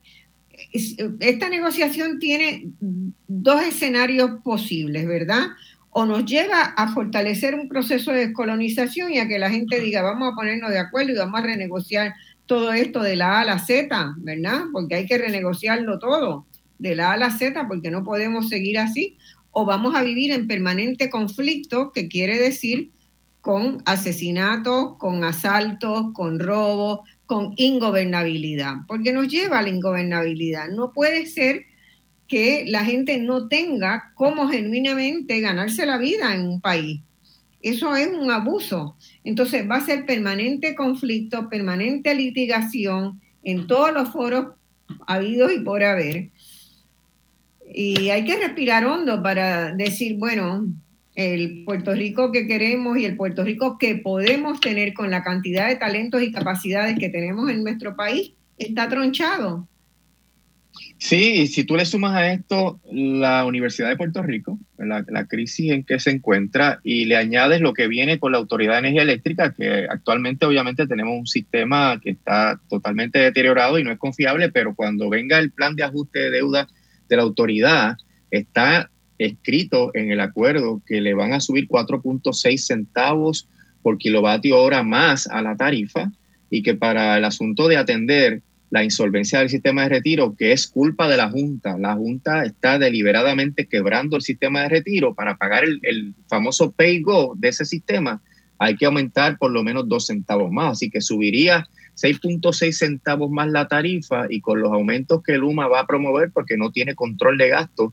esta negociación tiene dos escenarios posibles, ¿verdad? O nos lleva a fortalecer un proceso de descolonización y a que la gente diga, vamos a ponernos de acuerdo y vamos a renegociar todo esto de la A a la Z, ¿verdad? Porque hay que renegociarlo todo, de la A a la Z, porque no podemos seguir así. O vamos a vivir en permanente conflicto, que quiere decir con asesinatos, con asaltos, con robos, con ingobernabilidad, porque nos lleva a la ingobernabilidad. No puede ser que la gente no tenga cómo genuinamente ganarse la vida en un país. Eso es un abuso. Entonces va a ser permanente conflicto, permanente litigación en todos los foros habidos y por haber. Y hay que respirar hondo para decir, bueno, el Puerto Rico que queremos y el Puerto Rico que podemos tener con la cantidad de talentos y capacidades que tenemos en nuestro país está tronchado. Sí, y si tú le sumas a esto la Universidad de Puerto Rico, la, la, crisis en que se encuentra, y le añades lo que viene con la Autoridad de Energía Eléctrica, que actualmente obviamente tenemos un sistema que está totalmente deteriorado y no es confiable, pero cuando venga el plan de ajuste de deuda de la autoridad, está escrito en el acuerdo que le van a subir 4.6 centavos por kilovatio hora más a la tarifa y que para el asunto de atender la insolvencia del sistema de retiro, que es culpa de la Junta, la Junta está deliberadamente quebrando el sistema de retiro para pagar el, famoso pay-go de ese sistema, hay que aumentar por lo menos dos centavos más, así que subiría 6.6 centavos más la tarifa y con los aumentos que Luma va a promover porque no tiene control de gastos,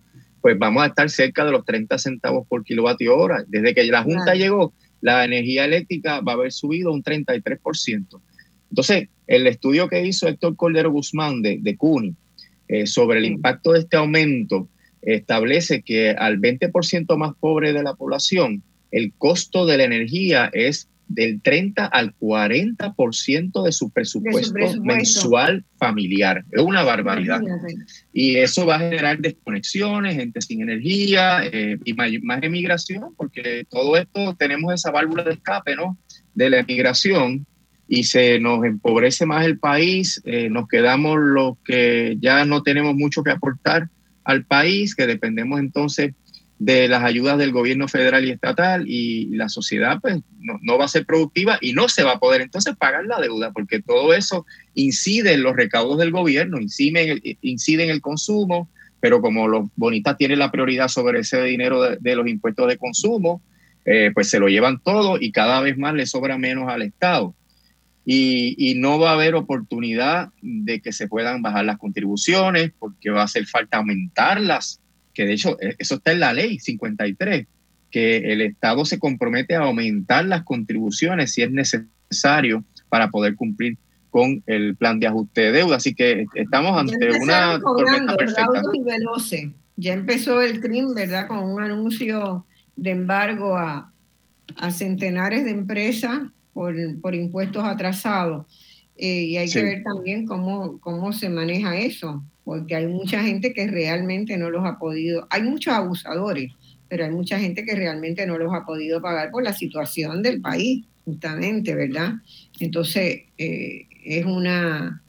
pues vamos a estar cerca de los 30 centavos por kilovatio hora. Desde que la Junta llegó, la energía eléctrica va a haber subido un 33%. Entonces, el estudio que hizo Héctor Cordero Guzmán de, de CUNY eh, sobre el impacto de este aumento establece que al 20% más pobre de la población, el costo de la energía es del 30 al 40% de su presupuesto, mensual familiar. Es una barbaridad. Y eso va a generar desconexiones, gente sin energía eh, y más, emigración, porque todo esto tenemos esa válvula de escape, ¿no? De la emigración. y se nos empobrece más el país, eh, nos quedamos los que ya no tenemos mucho que aportar al país, que dependemos entonces de las ayudas del gobierno federal y estatal y la sociedad pues no, va a ser productiva y no se va a poder entonces pagar la deuda porque todo eso incide en los recaudos del gobierno, incide, incide en el consumo, pero como los bonistas tienen la prioridad sobre ese dinero de, los impuestos de consumo, eh, pues se lo llevan todo y cada vez más le sobra menos al Estado. Y, y, no va a haber oportunidad de que se puedan bajar las contribuciones porque va a hacer falta aumentarlas que de hecho e, eso está en la ley 53, que el Estado se compromete a aumentar las contribuciones si es necesario para poder cumplir con el plan de ajuste de deuda. Así que estamos ante una tormenta perfecta. Ya empezó el crimen, ¿verdad? Con un anuncio de embargo a, a centenares de empresas por, por impuestos atrasados. Eh, y hay que ver también cómo, cómo se maneja eso porque hay mucha gente que realmente no los ha podido, hay muchos abusadores, pero hay mucha gente que realmente no los ha podido pagar por la situación del país, justamente, ¿verdad? Entonces, eh, es, una,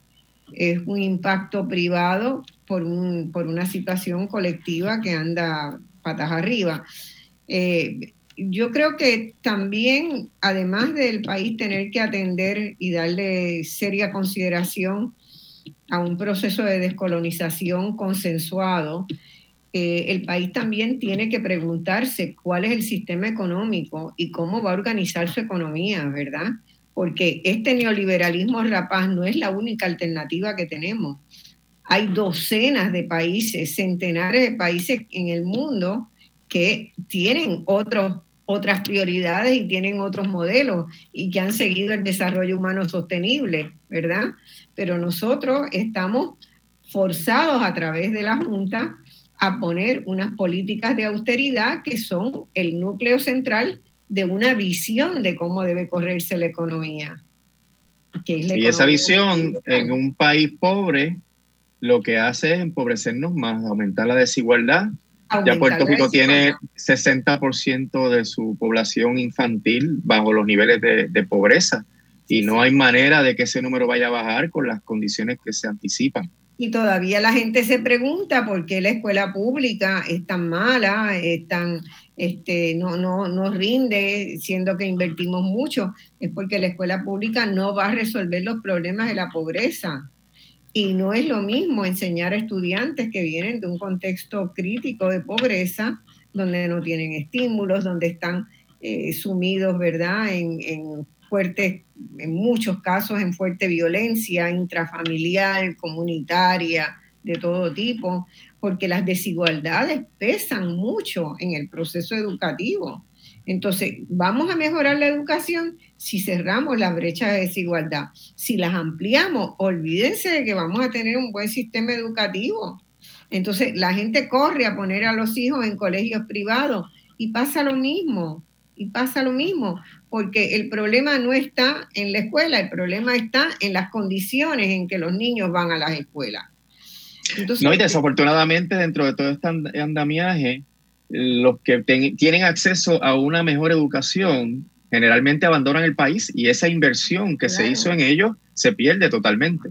es un impacto privado por, un, por una situación colectiva que anda patas arriba. Eh, yo creo que también, además del país tener que atender y darle seria consideración a un proceso de descolonización consensuado, eh, el país también tiene que preguntarse cuál es el sistema económico y cómo va a organizar su economía, ¿verdad? Porque este neoliberalismo rapaz no es la única alternativa que tenemos. Hay docenas de países, centenares de países en el mundo que tienen otros otras prioridades y tienen otros modelos y que han seguido el desarrollo humano sostenible, ¿verdad? Pero nosotros estamos forzados a través de la Junta a poner unas políticas de austeridad que son el núcleo central de una visión de cómo debe correrse la economía. y esa visión en un país pobre lo que hace es empobrecernos más, aumentar la desigualdad ya Puerto Rico tiene 60% de su población infantil bajo los niveles de, pobreza y no hay manera de que ese número vaya a bajar con las condiciones que se anticipan. Y todavía la gente se pregunta por qué la escuela pública es tan mala, es tan, este, no, no, no rinde, siendo que invertimos mucho. Es porque la escuela pública no va a resolver los problemas de la pobreza. Y no es lo mismo enseñar a estudiantes que vienen de un contexto crítico de pobreza, donde no tienen estímulos, donde están eh, sumidos, ¿verdad?, en, en fuertes, en muchos casos, en fuerte violencia intrafamiliar, comunitaria, de todo tipo, porque las desigualdades pesan mucho en el proceso educativo. Entonces, vamos a mejorar la educación si cerramos las brechas de desigualdad. Si las ampliamos, olvídense de que vamos a tener un buen sistema educativo. Entonces, la gente corre a poner a los hijos en colegios privados y pasa lo mismo, y pasa lo mismo, porque el problema no está en la escuela, el problema está en las condiciones en que los niños van a las escuelas. no, y desafortunadamente dentro de todo este andamiaje, los que tienen acceso a una mejor educación generalmente abandonan el país y esa inversión que se hizo en ellos se pierde totalmente.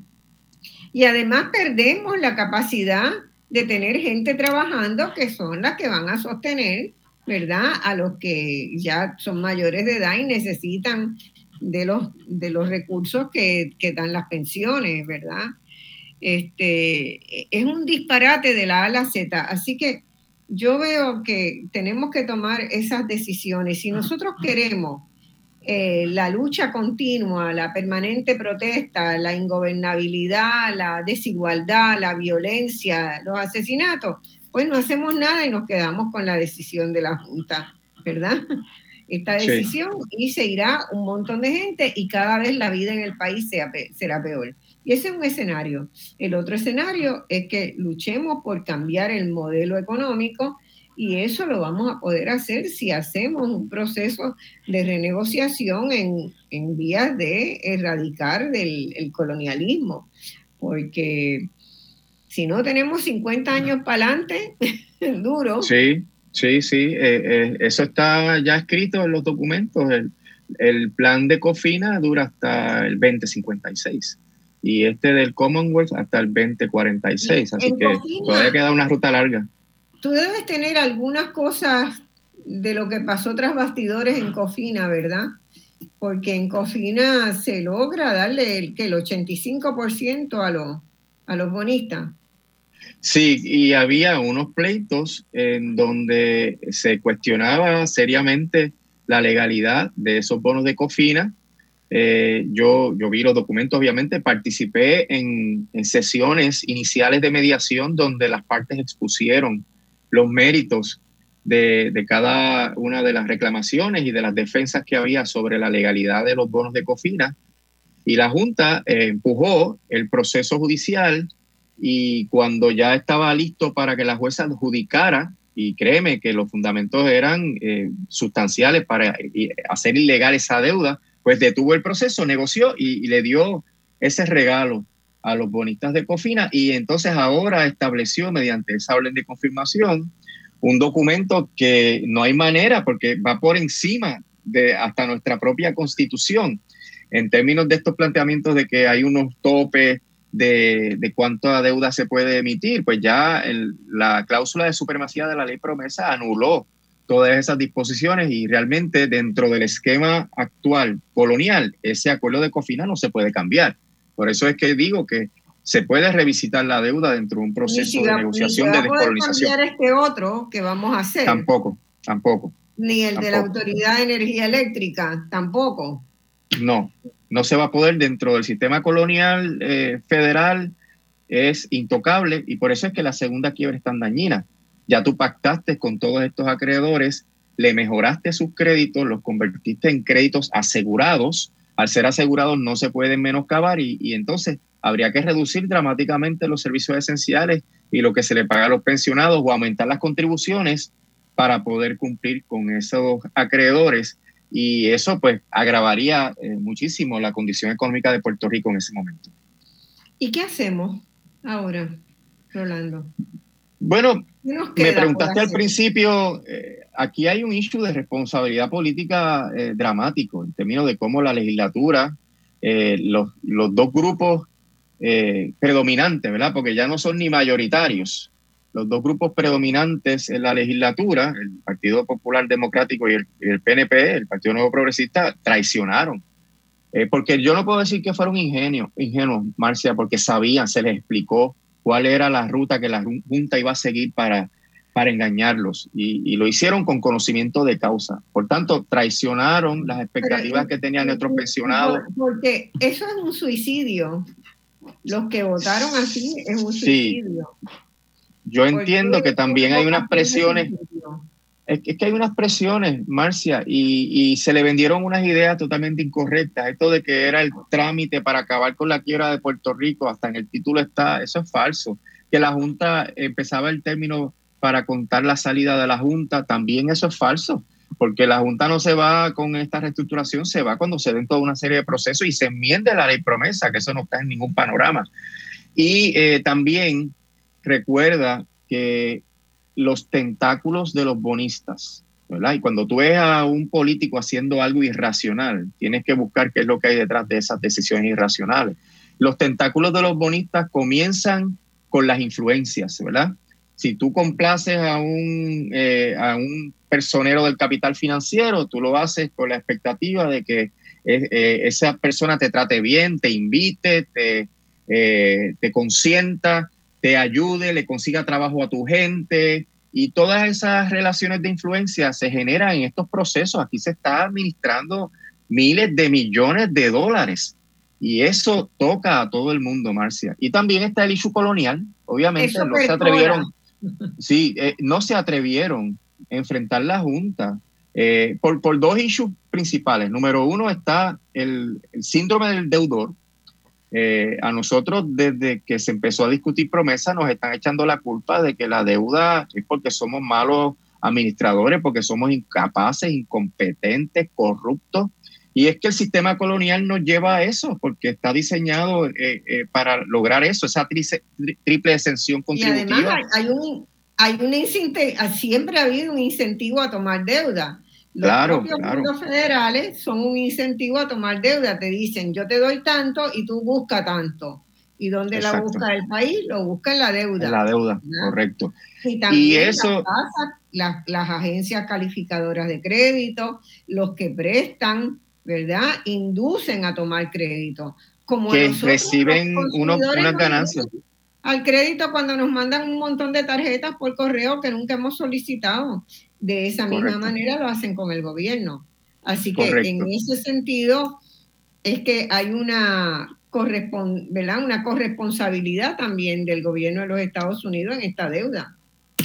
Y además perdemos la capacidad de tener gente trabajando que son las que van a sostener, ¿verdad? A los que ya son mayores de edad y necesitan de los, de los recursos que, que dan las pensiones, ¿verdad? Este, es un disparate de la A a la Z. Así que yo veo que tenemos que tomar esas decisiones. Si nosotros queremos eh, la lucha continua, la permanente protesta, la ingobernabilidad, la desigualdad, la violencia, los asesinatos, pues no hacemos nada y nos quedamos con la decisión de la Junta, ¿verdad? Esta decisión y se irá un montón de gente y cada vez la vida en el país será peor. Y ese es un escenario. El otro escenario es que luchemos por cambiar el modelo económico y eso lo vamos a poder hacer si hacemos un proceso de renegociación en, en vías de erradicar del, el colonialismo. Porque si no tenemos 50 años para adelante, *laughs* duro. Sí, sí, sí. Eh, eh, eso está ya escrito en los documentos. El, el plan de Cofina dura hasta el 2056 y este del Commonwealth hasta el 2046, así que todavía queda una ruta larga. Tú debes tener algunas cosas de lo que pasó tras bastidores en Cofina, ¿verdad? Porque en Cofina se logra darle el, que el 85% a los, a los bonistas. Sí, y había unos pleitos en donde se cuestionaba seriamente la legalidad de esos bonos de Cofina. Eh, yo, vi los documentos, obviamente, participé en, en, sesiones iniciales de mediación donde las partes expusieron los méritos de, de, cada una de las reclamaciones y de las defensas que había sobre la legalidad de los bonos de Cofina. Y la Junta eh, empujó el proceso judicial y cuando ya estaba listo para que la jueza adjudicara, y créeme que los fundamentos eran eh, sustanciales para eh, hacer ilegal esa deuda, pues detuvo el proceso, negoció y, le dio ese regalo a los bonistas de Cofina y entonces ahora estableció mediante esa orden de confirmación un documento que no hay manera porque va por encima de hasta nuestra propia constitución. En términos de estos planteamientos de que hay unos topes de, de cuánta deuda se puede emitir, pues ya la cláusula de supremacía de la ley promesa anuló todas esas disposiciones y realmente dentro del esquema actual colonial, ese acuerdo de COFINA no se puede cambiar. Por eso es que digo que se puede revisitar la deuda dentro de un proceso de negociación de descolonización. cambiar este otro que vamos a hacer. Tampoco, tampoco. Ni el de la Autoridad de Energía Eléctrica, tampoco. No, no se va a poder dentro del sistema colonial eh, federal, es intocable y por eso es que la segunda quiebra es tan dañina. Ya tú pactaste con todos estos acreedores, le mejoraste sus créditos, los convertiste en créditos asegurados. Al ser asegurados no se pueden menoscabar y, y entonces habría que reducir dramáticamente los servicios esenciales y lo que se le paga a los pensionados o aumentar las contribuciones para poder cumplir con esos acreedores y eso pues agravaría eh, muchísimo la condición económica de Puerto Rico en ese momento. ¿Y qué hacemos ahora, Rolando? Bueno, me preguntaste al principio, eh, aquí hay un issue de responsabilidad política eh, dramático en términos de cómo la legislatura, los, los, dos grupos predominantes, ¿verdad? Porque ya no son ni mayoritarios, los dos grupos predominantes en la legislatura, el Partido Popular Democrático y el, PNP, el Partido Nuevo Progresista, traicionaron. Eh, porque yo no puedo decir que fueron ingenuos, ingenuos, Marcia, porque sabían, se les explicó cuál era la ruta que la Junta iba a seguir para, para engañarlos y, lo hicieron con conocimiento de causa. Por tanto, traicionaron las expectativas que tenían nuestros pensionados. Porque eso es un suicidio. Los que votaron así es un suicidio. Yo entiendo que también hay unas presiones, es que, hay unas presiones, Marcia, y, se le vendieron unas ideas totalmente incorrectas. Esto de que era el trámite para acabar con la quiebra de Puerto Rico, hasta en el título está, eso es falso. Que la Junta empezaba el término para contar la salida de la Junta, también eso es falso, porque la Junta no se va con esta reestructuración, se va cuando se den toda una serie de procesos y se enmiende la ley promesa, que eso no está en ningún panorama. Y eh, también recuerda que los tentáculos de los bonistas, ¿verdad? Y cuando tú ves a un político haciendo algo irracional, tienes que buscar qué es lo que hay detrás de esas decisiones irracionales. Los tentáculos de los bonistas comienzan con las influencias, ¿verdad? Si tú complaces a un, eh, a un personero del capital financiero, tú lo haces con la expectativa de que eh, eh, esa persona te trate bien, te invite, te, te consienta, te ayude, le consiga trabajo a tu gente y todas esas relaciones de influencia se generan en estos procesos. Aquí se está administrando miles de millones de dólares y eso toca a todo el mundo, Marcia. Y también está el issue colonial, obviamente no se atrevieron, sí, eh, no se atrevieron a enfrentar la Junta eh, por, por dos issues principales. Número uno está el, el síndrome del deudor, eh, a nosotros, desde que se empezó a discutir promesa, nos están echando la culpa de que la deuda es porque somos malos administradores, porque somos incapaces, incompetentes, corruptos. Y es que el sistema colonial nos lleva a eso, porque está diseñado eh, eh, para lograr eso, esa triple exención contributiva. Y además hay un, hay un siempre ha habido un incentivo a tomar deuda Los fondos federales son un incentivo a tomar deuda. Te dicen, yo te doy tanto y tú busca tanto. ¿Y dónde la busca el país? Lo busca en la deuda. En la deuda, correcto. Y también eso... las, las, agencias calificadoras de crédito, los que prestan, ¿verdad? Inducen a tomar crédito. Como que reciben unos, unas ganancias. Al crédito cuando nos mandan un montón de tarjetas por correo que nunca hemos solicitado. De esa misma manera lo hacen con el gobierno. Así que en ese sentido es que hay una, ¿verdad? una corresponsabilidad también del gobierno de los Estados Unidos en esta deuda.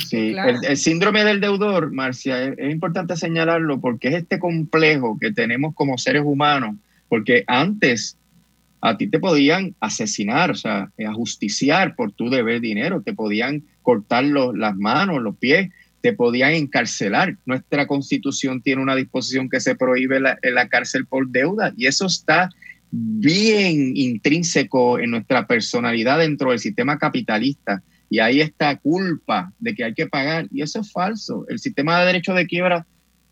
Sí, el, síndrome del deudor, Marcia, es, importante señalarlo porque es este complejo que tenemos como seres humanos, porque antes a ti te podían asesinar, o sea, ajusticiar por tu deber dinero, te podían cortar las manos, los pies, te podían encarcelar. Nuestra constitución tiene una disposición que se prohíbe la, la cárcel por deuda y eso está bien intrínseco en nuestra personalidad dentro del sistema capitalista. Y ahí está culpa de que hay que pagar. Y eso es falso. El sistema de derecho de quiebra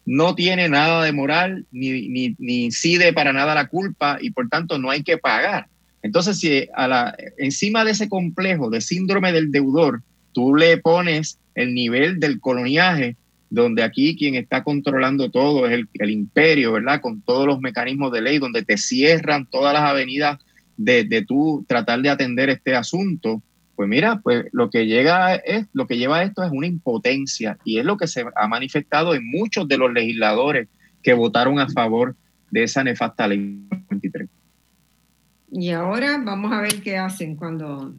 no tiene nada de moral ni, ni, ni incide para nada la culpa y por tanto no hay que pagar. Entonces, si a la, encima de ese complejo de síndrome del deudor, tú le pones el nivel del coloniaje, donde aquí quien está controlando todo es el, imperio, ¿verdad? Con todos los mecanismos de ley, donde te cierran todas las avenidas de, de tú tratar de atender este asunto. Pues mira, pues lo que llega es, lo que lleva a esto es una impotencia y es lo que se ha manifestado en muchos de los legisladores que votaron a favor de esa nefasta ley 23. Y ahora vamos a ver qué hacen cuando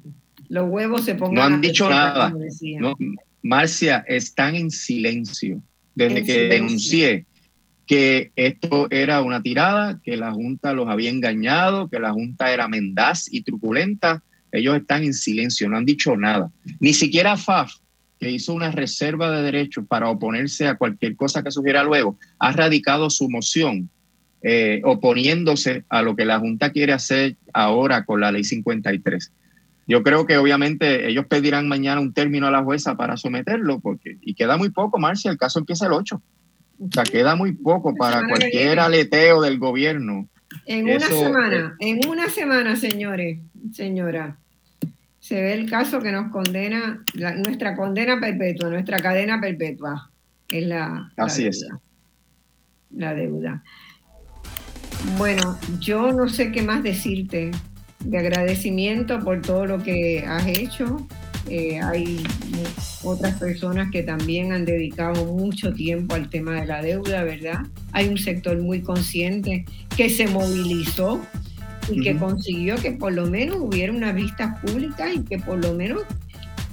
los huevos se pongan. No han dicho nada. Marcia, están en silencio desde que denuncié que esto era una tirada, que la Junta los había engañado, que la Junta era mendaz y truculenta. Ellos están en silencio, no han dicho nada. Ni siquiera FAF, que hizo una reserva de derechos para oponerse a cualquier cosa que surgiera luego, ha radicado su moción eh, oponiéndose a lo que la Junta quiere hacer ahora con la ley 53. Yo creo que obviamente ellos pedirán mañana un término a la jueza para someterlo, porque y queda muy poco, Marcia, el caso empieza el 8. O sea, queda muy poco para cualquier aleteo del gobierno. En una semana, en una semana, señores, señora, se ve el caso que nos condena, nuestra condena perpetua, nuestra cadena perpetua. Es la, Así es. La deuda. Bueno, yo no sé qué más decirte de agradecimiento por todo lo que has hecho. Eh, hay otras personas que también han dedicado mucho tiempo al tema de la deuda, ¿verdad? Hay un sector muy consciente que se movilizó y que consiguió que por lo menos hubiera unas vistas públicas y que por lo menos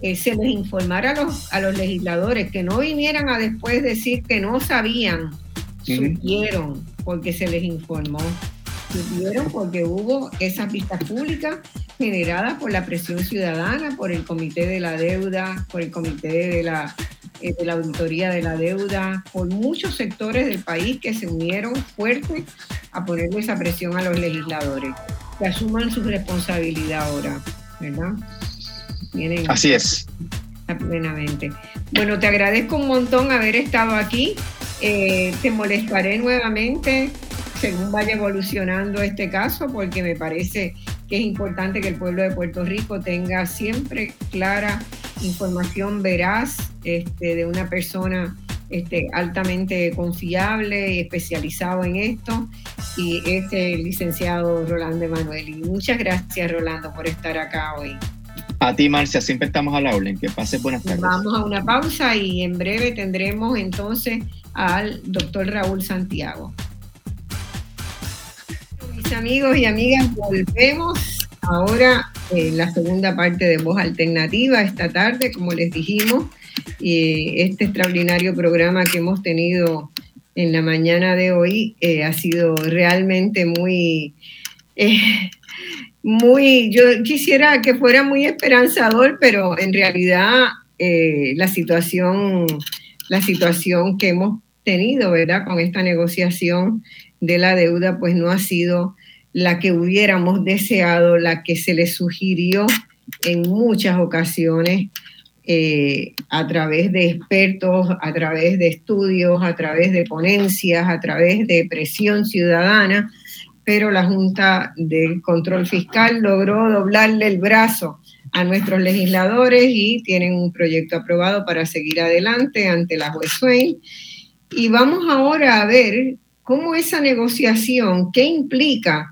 eh, se les informara a los, a los legisladores, que no vinieran a después decir que no sabían, supieron porque se les informó porque hubo esas vistas públicas generadas por la presión ciudadana, por el Comité de la Deuda, por el Comité de la, eh, de la Auditoría de la Deuda, por muchos sectores del país que se unieron fuerte a ponerle esa presión a los legisladores, que asuman su responsabilidad ahora, ¿verdad? Así es. Plenamente. Bueno, te agradezco un montón haber estado aquí. Eh, te molestaré nuevamente según vaya evolucionando este caso, porque me parece que es importante que el pueblo de Puerto Rico tenga siempre clara información veraz este, de una persona este, altamente confiable y especializado en esto, y es el licenciado Rolando Emanuel. Y muchas gracias, Rolando, por estar acá hoy. A ti, Marcia, siempre estamos a la orden. Que pase buenas tardes. Vamos a una pausa y en breve tendremos entonces al doctor Raúl Santiago amigos y amigas, volvemos ahora en la segunda parte de Voz Alternativa esta tarde, como les dijimos, este extraordinario programa que hemos tenido en la mañana de hoy eh, ha sido realmente muy, eh, muy, yo quisiera que fuera muy esperanzador, pero en realidad eh, la situación, la situación que hemos tenido, ¿verdad? Con esta negociación de la deuda, pues no ha sido la que hubiéramos deseado, la que se le sugirió en muchas ocasiones. eh, a través de expertos, a través de estudios, a través de ponencias, a través de presión ciudadana, pero la Junta de Control Fiscal logró doblarle el brazo a nuestros legisladores y tienen un proyecto aprobado para seguir adelante ante la juez. Y vamos ahora a ver cómo esa negociación, qué implica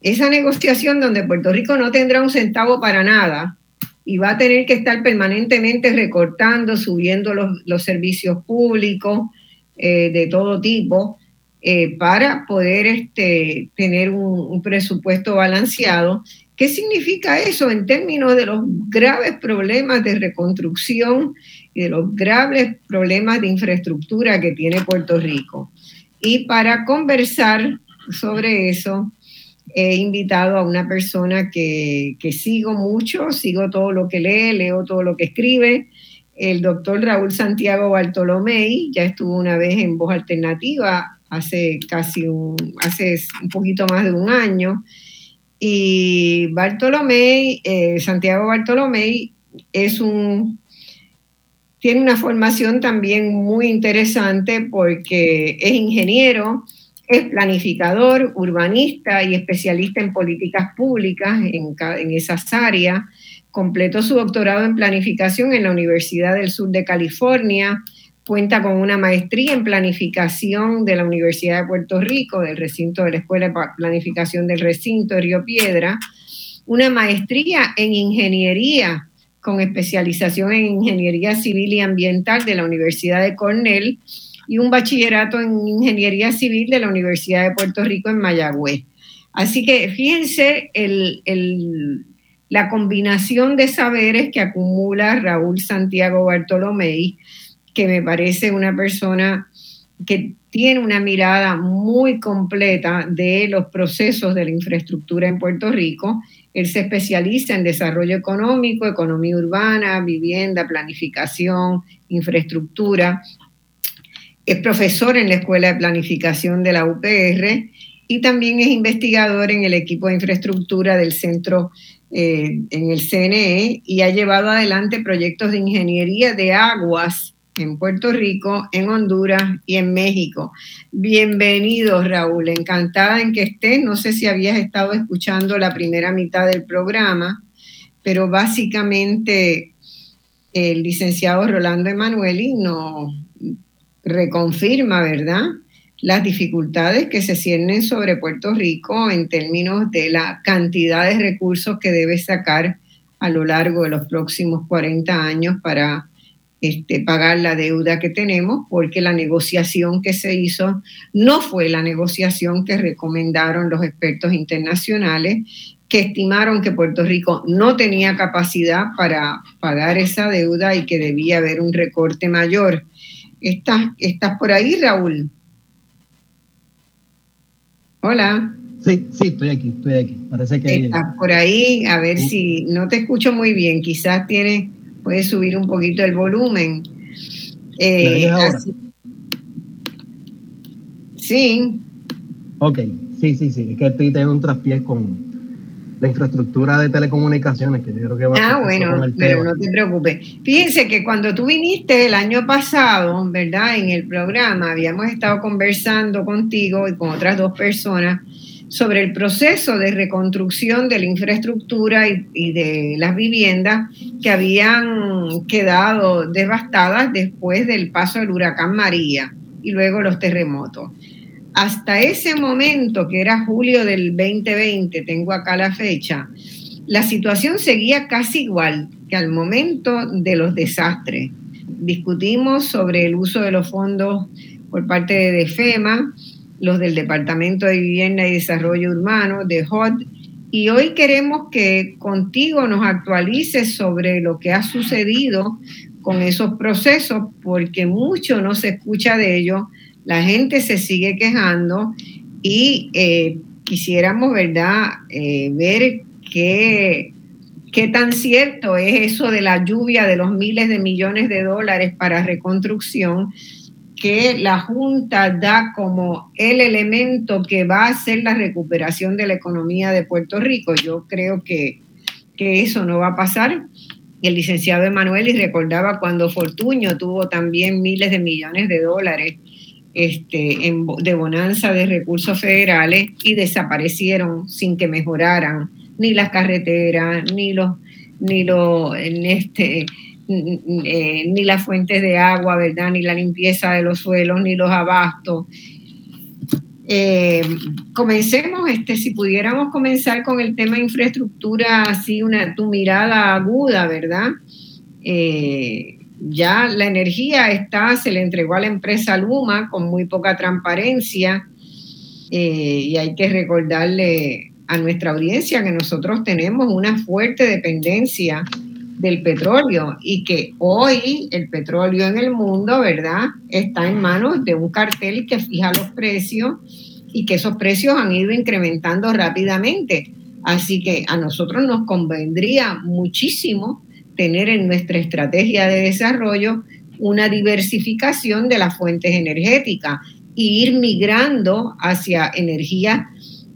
esa negociación donde Puerto Rico no tendrá un centavo para nada y va a tener que estar permanentemente recortando, subiendo los, servicios públicos eh, de todo tipo eh, para poder este, tener un presupuesto balanceado ¿Qué significa eso en términos de los graves problemas de reconstrucción y de los graves problemas de infraestructura que tiene Puerto Rico? Y para conversar sobre eso, he invitado a una persona que, sigo mucho, sigo todo lo que lee, leo todo lo que escribe, el doctor Raúl Santiago Bartolomé, ya estuvo una vez en Voz Alternativa hace casi un, hace un poquito más de un año y Bartolomé, eh, Santiago Bartolomé, es un, tiene una formación también muy interesante porque es ingeniero, es planificador, urbanista y especialista en políticas públicas en, en esas áreas. Completó su doctorado en planificación en la Universidad del Sur de California. Cuenta con una maestría en planificación de la Universidad de Puerto Rico, del recinto de la Escuela de Planificación del Recinto de Río Piedra, una maestría en ingeniería con especialización en ingeniería civil y ambiental de la Universidad de Cornell y un bachillerato en ingeniería civil de la Universidad de Puerto Rico en Mayagüez. Así que fíjense la combinación de saberes que acumula Raúl Santiago Bartolomé que me parece una persona que tiene una mirada muy completa de los procesos de la infraestructura en Puerto Rico. Él se especializa en desarrollo económico, economía urbana, vivienda, planificación, infraestructura. Es profesor en la Escuela de Planificación de la UPR y también es investigador en el equipo de infraestructura del centro eh, en el CNE y ha llevado adelante proyectos de ingeniería de aguas en Puerto Rico, en Honduras y en México. Bienvenido, Raúl. Encantada en que estés. No sé si habías estado escuchando la primera mitad del programa, pero básicamente el licenciado Rolando Emanueli nos reconfirma, ¿verdad? Las dificultades que se ciernen sobre Puerto Rico en términos de la cantidad de recursos que debe sacar a lo largo de los próximos 40 años para este, pagar la deuda que tenemos, porque la negociación que se hizo no fue la negociación que recomendaron los expertos internacionales, que estimaron que Puerto Rico no tenía capacidad para pagar esa deuda y que debía haber un recorte mayor. ¿Estás, estás por ahí, Raúl? Hola. Sí, sí, estoy aquí, estoy aquí. Parece que... Estás por ahí, a ver si no te escucho muy bien, quizás tienes puedes subir un poquito el volumen. Eh, sí. Ok, sí, sí, sí. Es que estoy tengo un traspié con la infraestructura de telecomunicaciones, que yo creo que va Ah, bueno, pero no te preocupes. Fíjense que cuando tú viniste el año pasado, ¿verdad? En el programa, habíamos estado conversando contigo y con otras dos personas sobre el proceso de reconstrucción de la infraestructura y, de las viviendas que habían quedado devastadas después del paso del huracán María y luego los terremotos. Hasta ese momento, que era julio del 2020, tengo acá la fecha, la situación seguía casi igual que al momento de los desastres. Discutimos sobre el uso de los fondos por parte de FEMA, los del Departamento de Vivienda y Desarrollo Urbano, de HOD, y hoy queremos que contigo nos actualices sobre lo que ha sucedido con esos procesos, porque mucho no se escucha de ello, la gente se sigue quejando y eh, quisiéramos, ¿verdad?, eh, ver qué, qué tan cierto es eso de la lluvia de los miles de millones de dólares para reconstrucción que la Junta da como el elemento que va a hacer la recuperación de la economía de Puerto Rico. Yo creo que, eso no va a pasar. el licenciado Emanuel y recordaba cuando Fortuño tuvo también miles de millones de dólares este, en, de bonanza de recursos federales y desaparecieron sin que mejoraran ni las carreteras, ni los, ni los, este, eh, ni las fuentes de agua, ¿verdad? Ni la limpieza de los suelos, ni los abastos. Eh, comencemos, este, si pudiéramos comenzar con el tema de infraestructura, así una, tu mirada aguda, ¿verdad? Eh, ya la energía está, se le entregó a la empresa Luma con muy poca transparencia eh, y hay que recordarle a nuestra audiencia que nosotros tenemos una fuerte dependencia del petróleo y que hoy el petróleo en el mundo, ¿verdad?, está en manos de un cartel que fija los precios y que esos precios han ido incrementando rápidamente. Así que a nosotros nos convendría muchísimo tener en nuestra estrategia de desarrollo una diversificación de las fuentes energéticas e ir migrando hacia energías,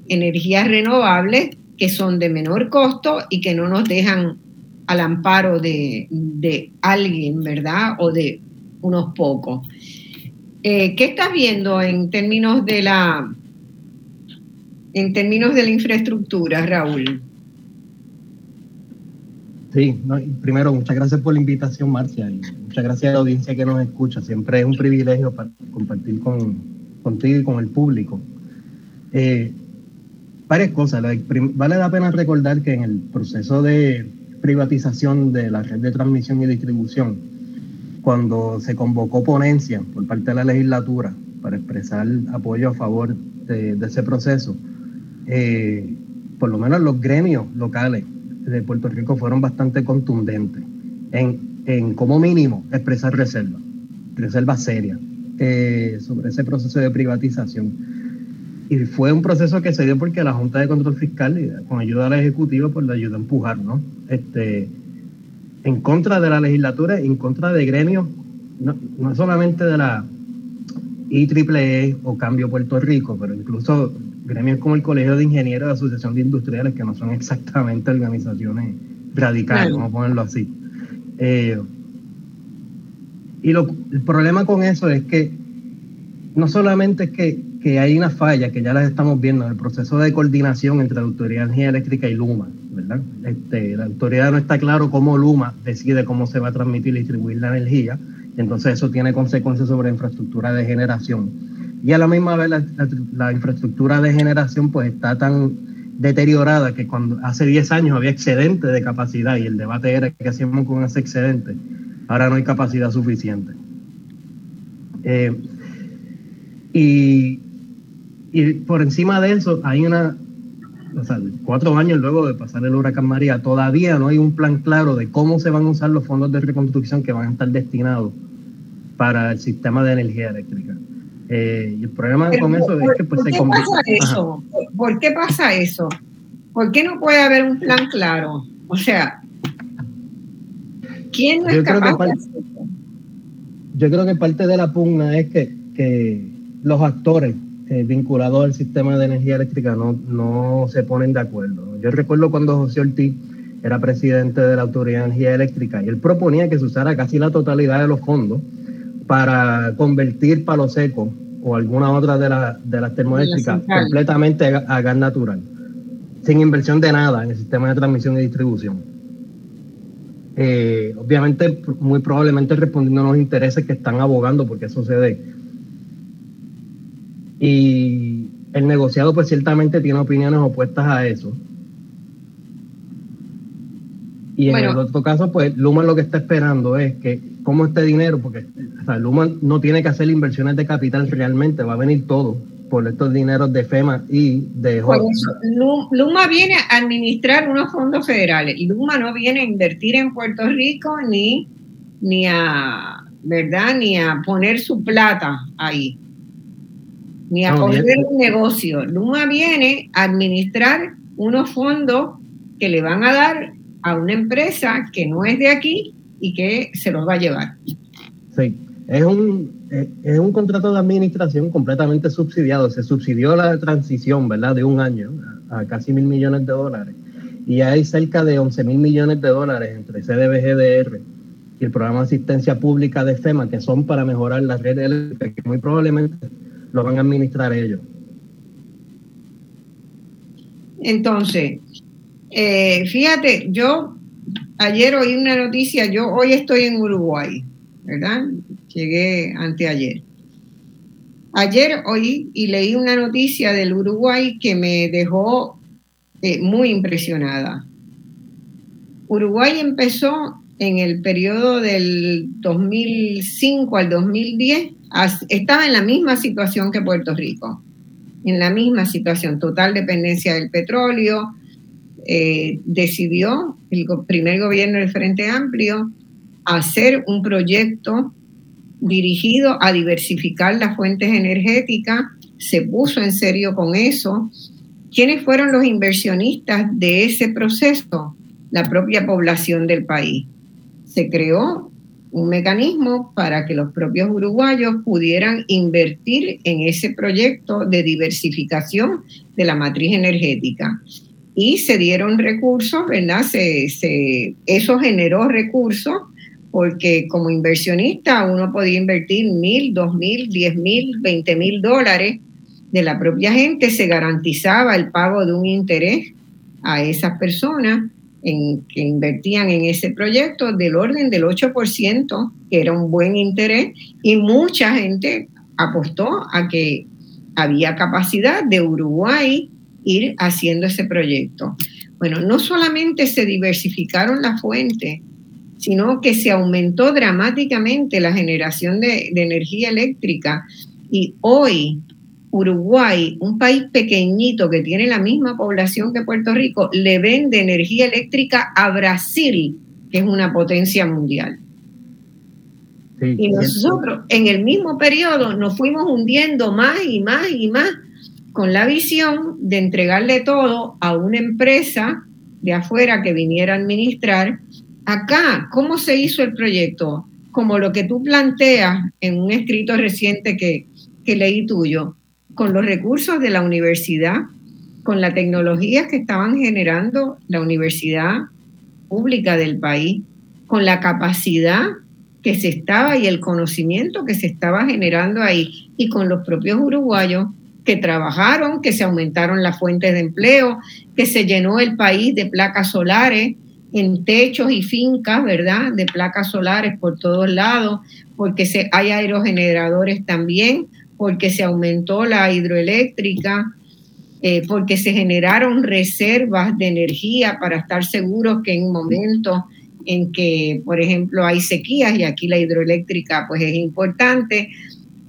energías renovables que son de menor costo y que no nos dejan al amparo de, alguien, ¿verdad? O de unos pocos. Eh, ¿Qué estás viendo en términos de la en términos de la infraestructura, Raúl? Sí, primero, muchas gracias por la invitación, Marcia, y muchas gracias a la audiencia que nos escucha. Siempre es un privilegio compartir con, contigo y con el público. Eh, varias cosas. Vale la pena recordar que en el proceso de privatización de la red de transmisión y distribución, cuando se convocó ponencia por parte de la legislatura para expresar apoyo a favor de, ese proceso, eh, por lo menos los gremios locales de Puerto Rico fueron bastante contundentes en, en como mínimo expresar reservas, reservas serias eh, sobre ese proceso de privatización. Y fue un proceso que se dio porque la Junta de Control Fiscal, con ayuda del Ejecutivo, pues le ayudó a empujar, ¿no? Este, en contra de la legislatura, en contra de gremios, no, no solamente de la IEEE o Cambio Puerto Rico, pero incluso gremios como el Colegio de Ingenieros de Asociación de Industriales, que no son exactamente organizaciones radicales, vamos a ponerlo así. Eh, y el problema con eso es que no solamente es que, hay una falla, que ya las estamos viendo en el proceso de coordinación entre la Autoridad de Energía Eléctrica y Luma, ¿verdad? Este, la autoridad no está claro cómo Luma decide cómo se va a transmitir y distribuir la energía, entonces eso tiene consecuencias sobre la infraestructura de generación y a la misma vez la, infraestructura de generación pues está tan deteriorada que cuando hace 10 años había excedente de capacidad y el debate era qué hacíamos con ese excedente, ahora no hay capacidad suficiente. Eh, y, y, por encima de eso hay una, o sea, cuatro años luego de pasar el huracán María, todavía no hay un plan claro de cómo se van a usar los fondos de reconstrucción que van a estar destinados para el sistema de energía eléctrica. Eh, y el problema con eso es que pues, se ¿por qué pasa eso? ¿Por qué pasa eso? ¿Por qué no puede haber un plan claro? O sea, ¿quién no es capaz de hacer eso? Yo creo que parte de la pugna es que, que los actores eh, vinculados al sistema de energía eléctrica no, no se ponen de acuerdo. Yo recuerdo cuando José Ortiz era presidente de la Autoridad de Energía Eléctrica y él proponía que se usara casi la totalidad de los fondos para convertir palo seco o alguna otra de, de las termoeléctricas completamente a, gas natural, sin inversión de nada en el sistema de transmisión y distribución. Eh, obviamente, muy probablemente respondiendo a los intereses que están abogando porque eso se dé. Y el negociado, pues ciertamente tiene opiniones opuestas a eso. Y en el otro caso, pues Luma lo que está esperando es que, como este dinero, porque Luma no tiene que hacer inversiones de capital realmente, va a venir todo por estos dineros de FEMA y de Luma viene a administrar unos fondos federales. Luma no viene a invertir en Puerto Rico ni, ni a, ¿verdad? Ni a poner su plata ahí. Ni a poner un negocio. Luma viene a administrar unos fondos que le van a dar a una empresa que no es de aquí y que se los va a llevar. Sí, es un, es un contrato de administración completamente subsidiado. Se subsidió la transición, ¿verdad?, de un año a casi mil millones de dólares. y hay cerca de 11 mil millones de dólares entre CDBGDR y el programa de asistencia pública de FEMA que son para mejorar la red eléctrica, que muy probablemente lo van a administrar ellos. Entonces, eh, fíjate, yo ayer oí una noticia, yo hoy estoy en Uruguay, ¿verdad? Llegué anteayer. Ayer oí y leí una noticia del Uruguay que me dejó eh, muy impresionada. Uruguay empezó en el periodo del 2005 al 2010, estaba en la misma situación que Puerto Rico, en la misma situación, total dependencia del petróleo. Eh, decidió el primer gobierno del Frente Amplio hacer un proyecto dirigido a diversificar las fuentes energéticas, se puso en serio con eso. ¿Quiénes fueron los inversionistas de ese proceso? La propia población del país. Se creó un mecanismo para que los propios uruguayos pudieran invertir en ese proyecto de diversificación de la matriz energética. Y se dieron recursos, ¿verdad? Se, eso generó recursos porque como inversionista uno podía invertir mil, dos mil, diez mil, veinte mil dólares de la propia gente, se garantizaba el pago de un interés a esas personas en, que invertían en ese proyecto del orden del 8%, que era un buen interés, y mucha gente apostó a que había capacidad de Uruguay ir haciendo ese proyecto. Bueno, no solamente se diversificaron las fuentes, sino que se aumentó dramáticamente la generación de, energía eléctrica y hoy Uruguay, un país pequeñito que tiene la misma población que Puerto Rico, le vende energía eléctrica a Brasil, que es una potencia mundial. y nosotros en el mismo periodo nos fuimos hundiendo más y más y más con la visión de entregarle todo a una empresa de afuera que viniera a administrar Acá, ¿cómo se hizo el proyecto? Como lo que tú planteas en un escrito reciente que, leí tuyo, con los recursos de la universidad, con la tecnología que estaban generando la universidad pública del país, con la capacidad que se estaba y el conocimiento que se estaba generando ahí, y con los propios uruguayos que trabajaron, que se aumentaron las fuentes de empleo, que se llenó el país de placas solares, en techos y fincas, ¿verdad? De placas solares por todos lados, porque hay aerogeneradores también, porque se aumentó la hidroeléctrica, eh, porque se generaron reservas de energía para estar seguros que en momentos en que, por ejemplo, hay sequías y aquí la hidroeléctrica pues es importante,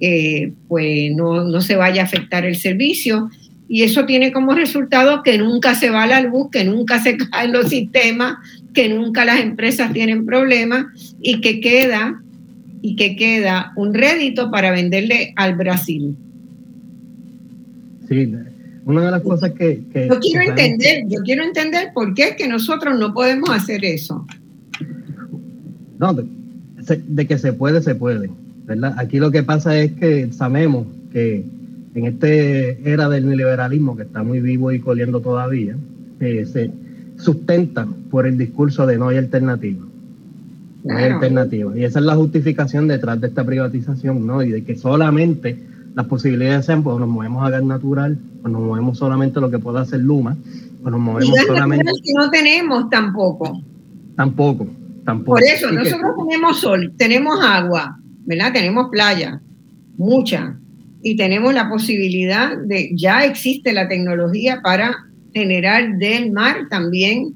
eh, pues no, no se vaya a afectar el servicio y eso tiene como resultado que nunca se va la luz, que nunca se *laughs* caen los sistemas, que nunca las empresas tienen problemas y que queda y que queda un rédito para venderle al Brasil. Sí, una de las cosas que, yo quiero entender, yo quiero entender por qué es que nosotros no podemos hacer eso. No, de, que se puede, se puede. ¿Verdad? Aquí lo que pasa es que sabemos que en esta era del neoliberalismo que está muy vivo y coliendo todavía, eh, se sustenta por el discurso de no hay alternativa. No hay alternativa. Y esa es la justificación detrás de esta privatización, ¿no? Y de que solamente las posibilidades sean, pues nos movemos a gas natural, pues nos movemos solamente lo que pueda hacer Luma, pues nos movemos y solamente. Que no tenemos tampoco. Tampoco, tampoco. Por eso, nosotros tenemos sol, tenemos agua, ¿verdad? Tenemos playa, mucha y tenemos la posibilidad de, ya existe la tecnología para generar del mar también.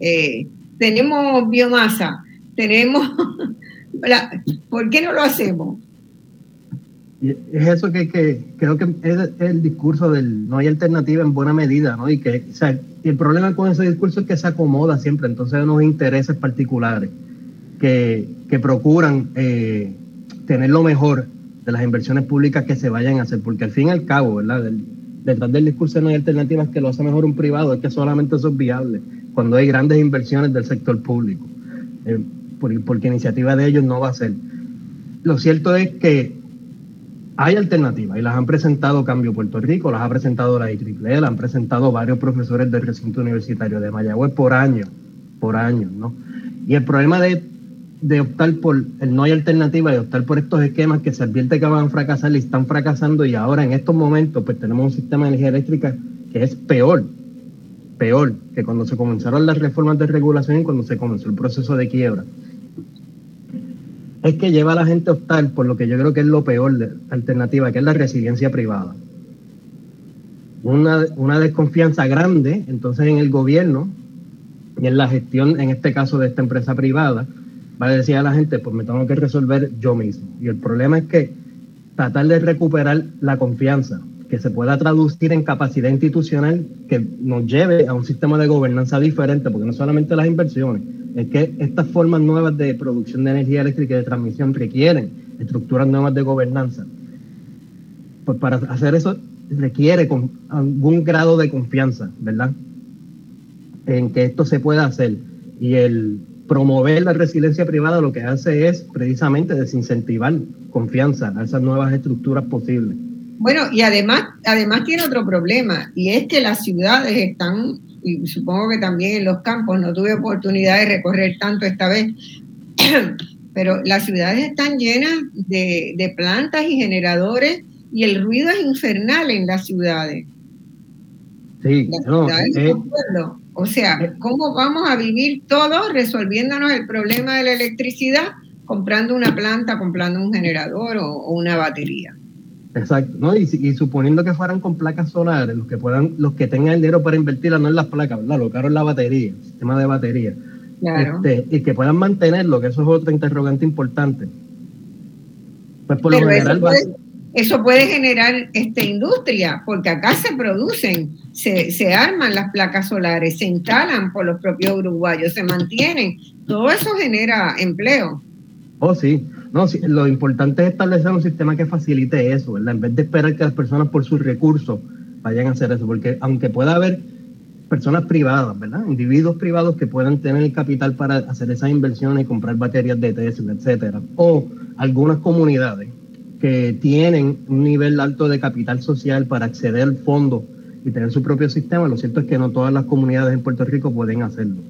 Eh, tenemos biomasa, tenemos... *laughs* ¿Por qué no lo hacemos? es eso que, creo que es el discurso del no hay alternativa en buena medida, ¿no? Y que, o sea, el problema con ese discurso es que se acomoda siempre, entonces unos intereses particulares que, que procuran eh, tener lo mejor de las inversiones públicas que se vayan a hacer, porque al fin y al cabo, ¿verdad? detrás del discurso no hay alternativas que lo hace mejor un privado, es que solamente eso es viable cuando hay grandes inversiones del sector público, eh, porque iniciativa de ellos no va a ser. Lo cierto es que hay alternativas y las han presentado Cambio Puerto Rico, las ha presentado la IEEE, las han presentado varios profesores del recinto universitario de Mayagüez por años, por años, ¿no? Y el problema de, de optar por el no hay alternativa, de optar por estos esquemas que se advierte que van a fracasar y están fracasando y ahora en estos momentos pues tenemos un sistema de energía eléctrica que es peor, peor que cuando se comenzaron las reformas de regulación y cuando se comenzó el proceso de quiebra es que lleva a la gente a optar por lo que yo creo que es lo peor de alternativa, que es la resiliencia privada. Una, una desconfianza grande, entonces, en el gobierno y en la gestión, en este caso de esta empresa privada, va a decir a la gente, pues me tengo que resolver yo mismo. Y el problema es que tratar de recuperar la confianza, que se pueda traducir en capacidad institucional que nos lleve a un sistema de gobernanza diferente, porque no solamente las inversiones, es que estas formas nuevas de producción de energía eléctrica y de transmisión requieren estructuras nuevas de gobernanza. Pues para hacer eso requiere algún grado de confianza, ¿verdad? En que esto se pueda hacer. Y el promover la resiliencia privada lo que hace es precisamente desincentivar confianza a esas nuevas estructuras posibles. Bueno, y además, además tiene otro problema, y es que las ciudades están y supongo que también en los campos, no tuve oportunidad de recorrer tanto esta vez, *coughs* pero las ciudades están llenas de, plantas y generadores y el ruido es infernal en las ciudades. Sí, no, eh, o sea. ¿cómo vamos a vivir todos resolviéndonos el problema de la electricidad comprando una planta, comprando un generador o una batería? Exacto, ¿no? Y, suponiendo que fueran con placas solares, los que puedan, los que tengan el dinero para invertirla, no en las placas, ¿verdad? Lo caro en la batería, el sistema de batería. Claro. Este, y que puedan mantenerlo, que eso es otro interrogante importante. Pues por lo general eso puede, generar este, industria, porque acá se producen, se, se arman las placas solares, se instalan por los propios uruguayos, se mantienen. Todo eso genera empleo. Oh, sí. No, lo importante es establecer un sistema que facilite eso, ¿verdad? En vez de esperar que las personas por sus recursos vayan a hacer eso, porque aunque pueda haber personas privadas, ¿verdad? Individuos privados que puedan tener el capital para hacer esas inversiones y comprar baterías de Tesla, etcétera, o algunas comunidades que tienen un nivel alto de capital social para acceder al fondo y tener su propio sistema, lo cierto es que no todas las comunidades en Puerto Rico pueden hacerlo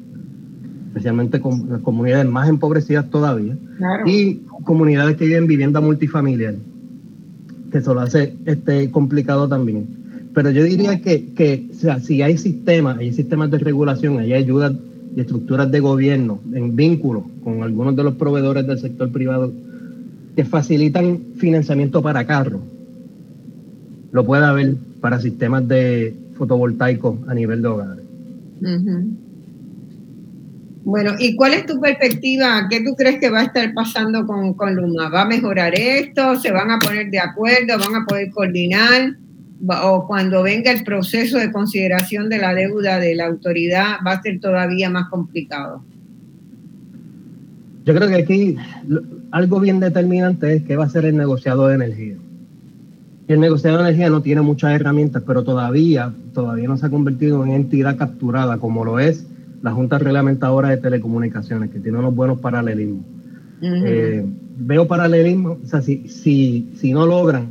especialmente con las comunidades más empobrecidas todavía, y comunidades que viven vivienda multifamiliar, que eso lo hace este, complicado también. Pero yo diría que, que sea, si hay sistemas, hay sistemas de regulación, hay ayudas y estructuras de gobierno en vínculo con algunos de los proveedores del sector privado que facilitan financiamiento para carros, lo puede haber para sistemas de fotovoltaicos a nivel de hogares. Bueno, ¿y cuál es tu perspectiva? ¿Qué tú crees que va a estar pasando con, con Luma? ¿Va a mejorar esto? ¿Se van a poner de acuerdo? ¿Van a poder coordinar? ¿O cuando venga el proceso de consideración de la deuda de la autoridad va a ser todavía más complicado? Yo creo que aquí algo bien determinante es que va a ser el negociador de energía. Y el negociador de energía no tiene muchas herramientas, pero todavía, todavía no se ha convertido en entidad capturada como lo es la Junta Reglamentadora de Telecomunicaciones, que tiene unos buenos paralelismos. Eh, veo paralelismo, o sea, si, si, si no logran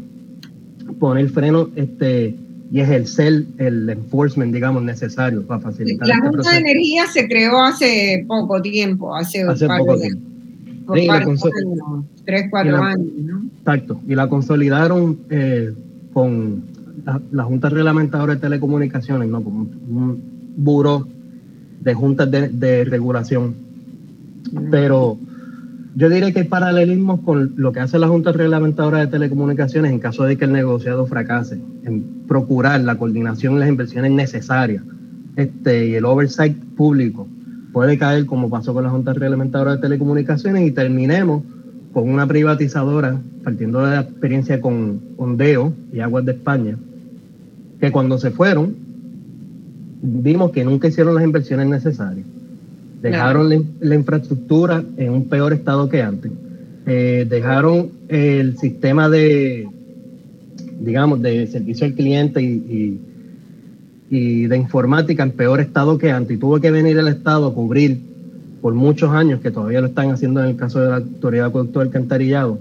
poner freno este, y ejercer el enforcement, digamos, necesario para facilitar. La este Junta de Energía se creó hace poco tiempo, hace, hace poco tiempo. Tres, cuatro años, ¿no? Exacto, y la consolidaron eh, con la, Junta Reglamentadora de Telecomunicaciones, ¿no? Como un, un buró de juntas de, regulación. Pero yo diré que hay paralelismos con lo que hace la Junta Reglamentadora de Telecomunicaciones en caso de que el negociado fracase, en procurar la coordinación y las inversiones necesarias este, y el oversight público. Puede caer como pasó con la Junta Reglamentadora de Telecomunicaciones y terminemos con una privatizadora, partiendo de la experiencia con Ondeo y Aguas de España, que cuando se fueron vimos que nunca hicieron las inversiones necesarias. Dejaron la, infraestructura en un peor estado que antes. Eh, dejaron el sistema de, digamos, de servicio al cliente y, y, de informática en peor estado que antes. Y tuvo que venir el Estado a cubrir por muchos años, que todavía lo están haciendo en el caso de la Autoridad de del Alcantarillado,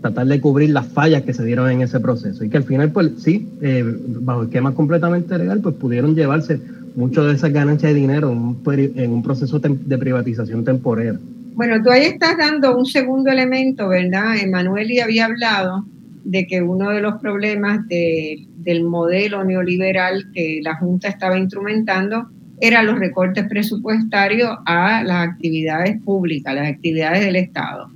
tratar de cubrir las fallas que se dieron en ese proceso y que al final, pues sí, eh, bajo esquemas completamente legal, pues pudieron llevarse mucho de esas ganancias de dinero en un, proceso de privatización temporera. Bueno, tú ahí estás dando un segundo elemento, ¿verdad? Emanuel había hablado de que uno de los problemas del modelo neoliberal que la Junta estaba instrumentando eran los recortes presupuestarios a las actividades públicas, las actividades del Estado.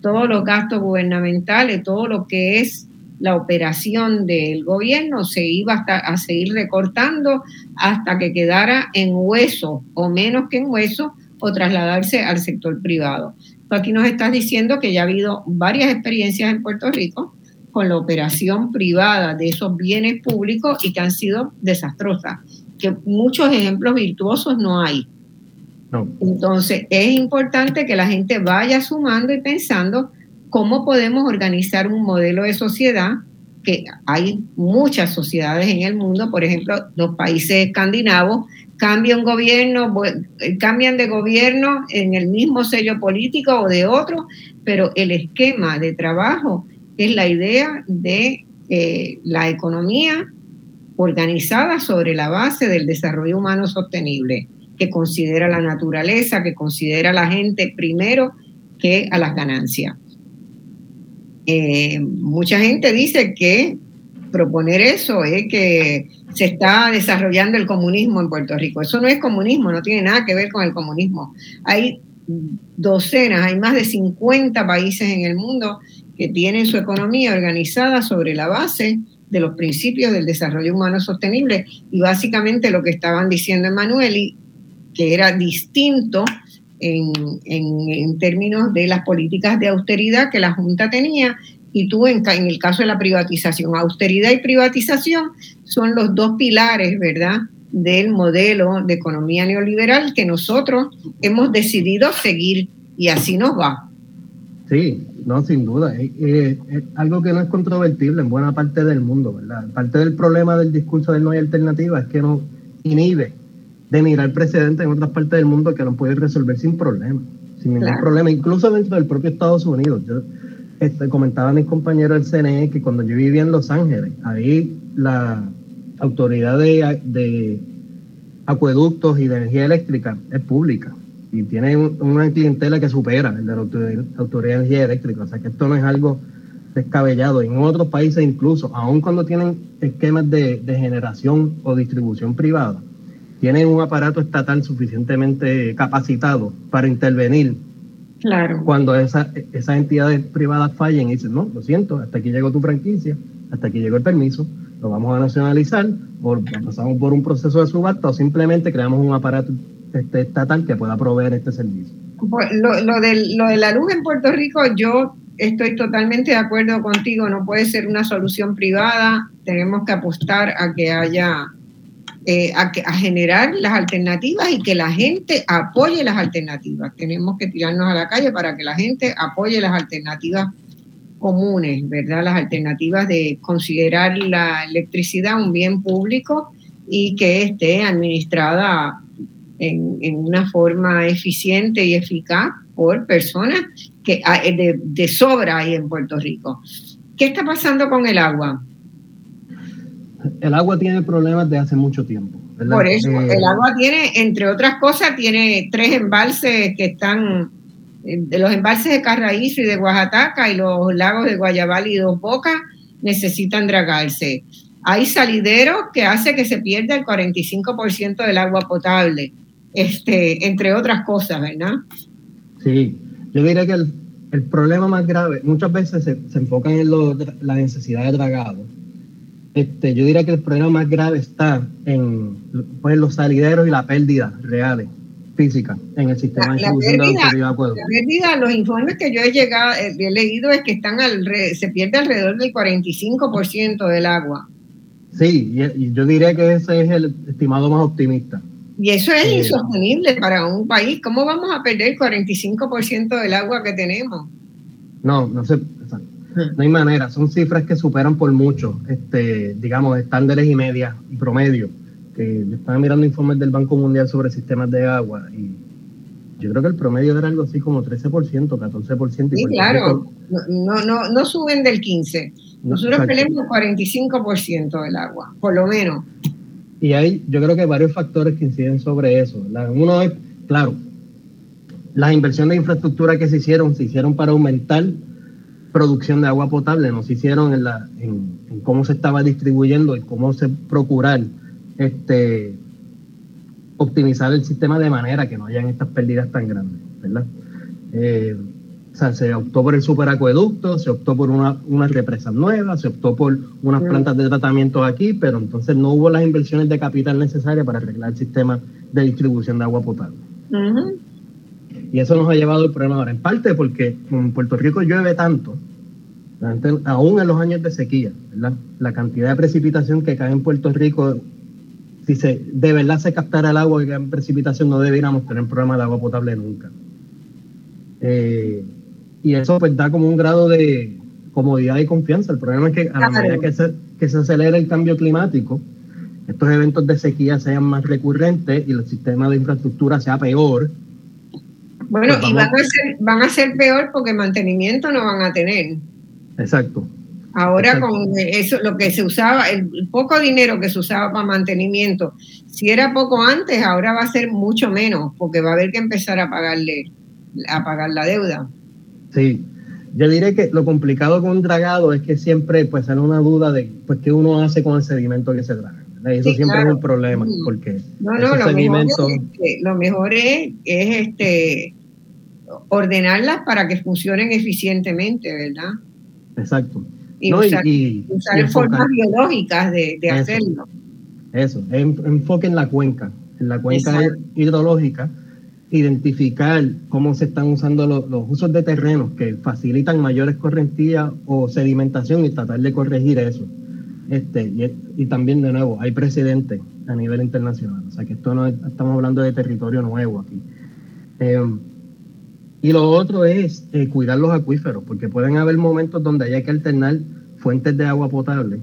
Todos los gastos gubernamentales, todo lo que es la operación del gobierno se iba hasta a seguir recortando hasta que quedara en hueso o menos que en hueso o trasladarse al sector privado. Aquí nos estás diciendo que ya ha habido varias experiencias en Puerto Rico con la operación privada de esos bienes públicos y que han sido desastrosas, que muchos ejemplos virtuosos no hay. Entonces, es importante que la gente vaya sumando y pensando cómo podemos organizar un modelo de sociedad, que hay muchas sociedades en el mundo, por ejemplo, los países escandinavos cambian gobierno, eh, cambian de gobierno en el mismo sello político o de otro, pero el esquema de trabajo es la idea de eh, la economía organizada sobre la base del desarrollo humano sostenible, que considera la naturaleza, que considera a la gente primero que a las ganancias. Eh, mucha gente dice que proponer eso es que se está desarrollando el comunismo en Puerto Rico. Eso no es comunismo, no tiene nada que ver con el comunismo. Hay docenas, hay más de 50 países en el mundo que tienen su economía organizada sobre la base de los principios del desarrollo humano sostenible. Y básicamente lo que estaban diciendo Emanueli, que era distinto en, en, términos de las políticas de austeridad que la Junta tenía. Y tú, en, en el caso de la privatización, austeridad y privatización son los dos pilares, ¿verdad?, del modelo de economía neoliberal que nosotros hemos decidido seguir y así nos va. Sí, no, sin duda. Es, algo que no es controvertible en buena parte del mundo, ¿verdad? Parte del problema del discurso del no hay alternativa es que no inhibe de mirar precedentes en otras partes del mundo que no puede resolver sin problema, sin ningún problema, incluso dentro del propio Estados Unidos. Yo este, comentaba a mis compañeros del CNE que cuando yo vivía en Los Ángeles, ahí la autoridad de, de acueductos y de energía eléctrica es pública y tiene una clientela que supera el de la Autoridad de Energía Eléctrica. O sea que esto no es algo descabellado. En otros países incluso, aun cuando tienen esquemas de, generación o distribución privada, tienen un aparato estatal suficientemente capacitado para intervenir Claro. Cuando esas entidades privadas fallen y dicen, no, lo siento, hasta aquí llegó tu franquicia, hasta aquí llegó el permiso, lo vamos a nacionalizar, o pasamos por un proceso de subasta o simplemente creamos un aparato este, estatal que pueda proveer este servicio. Pues, lo, lo, de, lo de la luz en Puerto Rico, yo estoy totalmente de acuerdo contigo, no puede ser una solución privada, tenemos que apostar a que haya, eh, a, a generar las alternativas y que la gente apoye las alternativas. Tenemos que tirarnos a la calle para que la gente apoye las alternativas comunes, ¿verdad? Las alternativas de considerar la electricidad un bien público y que esté administrada en, una forma eficiente y eficaz por personas que ah, de, de sobra hay en Puerto Rico. ¿Qué está pasando con el agua? El agua tiene problemas de hace mucho tiempo. Por eso, eh, el agua tiene, entre otras cosas, tiene tres embalses que están, eh, de los embalses de Carraízo y de Oaxaca y los lagos de Guayabal y Dos Bocas necesitan dragarse. Hay salideros que hace que se pierda el 45% del agua potable este, entre otras cosas, ¿verdad? Sí, yo diría que el, problema más grave, muchas veces se, enfocan en la necesidad de dragado. Este, yo diría que el problema más grave está en pues, los salideros y la pérdida reales física en el sistema de distribución de autoridad La pérdida, los informes que yo he llegado, eh, he leído es que están al, se pierde alrededor del 45% del agua. Sí, y, yo diría que ese es el estimado más optimista. Y eso es insostenible para un país. ¿Cómo vamos a perder el 45% del agua que tenemos? No, no sé, no hay manera. Son cifras que superan por mucho, este, digamos, estándares y media y promedio. Que yo estaba mirando informes del Banco Mundial sobre sistemas de agua y yo creo que el promedio era algo así como 13%, 14%. Sí, claro, no, no, no suben del 15%. Nosotros tenemos el 45% del agua, por lo menos. Y hay, yo creo que hay varios factores que inciden sobre eso. Uno es, claro, las inversiones de infraestructura que se hicieron, se hicieron para aumentar producción de agua potable, no se hicieron en, la, en, cómo se estaba distribuyendo y cómo se procurar este, optimizar el sistema de manera que no hayan estas pérdidas tan grandes, ¿verdad? Eh, o sea, se optó por el superacueducto, se optó por una, unas represas nuevas, se optó por unas plantas de tratamiento aquí, pero entonces no hubo las inversiones de capital necesarias para arreglar el sistema de distribución de agua potable. Y eso nos ha llevado al problema ahora, en parte porque en Puerto Rico llueve tanto, aún en los años de sequía, ¿verdad? la cantidad de precipitación que cae en Puerto Rico, si se, de verdad se captara el agua que cae en precipitación, no debiéramos tener problema de agua potable nunca. Eh, y eso pues da como un grado de comodidad y confianza. El problema es que a la medida que se, que se acelera el cambio climático, estos eventos de sequía sean más recurrentes y el sistema de infraestructura sea peor. Bueno, pues y van a, ser, van a ser peor porque mantenimiento no van a tener. Exacto. Ahora con eso, lo que se usaba, el poco dinero que se usaba para mantenimiento, si era poco antes, ahora va a ser mucho menos, porque va a haber que empezar a pagarle, a pagar la deuda. Sí, yo diré que lo complicado con un dragado es que siempre pues sale una duda de pues qué uno hace con el sedimento que se traga. Eso siempre es un problema porque no, no, lo, mejor es, lo mejor es, este ordenarlas para que funcionen eficientemente, ¿verdad? Exacto. Y usar, formas biológicas de, hacerlo. Eso, enfoque en la cuenca, en la cuenca hidrológica identificar cómo se están usando los, usos de terrenos que facilitan mayores correntías o sedimentación y tratar de corregir eso. Este, y, también, de nuevo, hay precedentes a nivel internacional. O sea, que esto no estamos hablando de territorio nuevo aquí. Eh, y lo otro es eh, cuidar los acuíferos, porque pueden haber momentos donde haya que alternar fuentes de agua potable.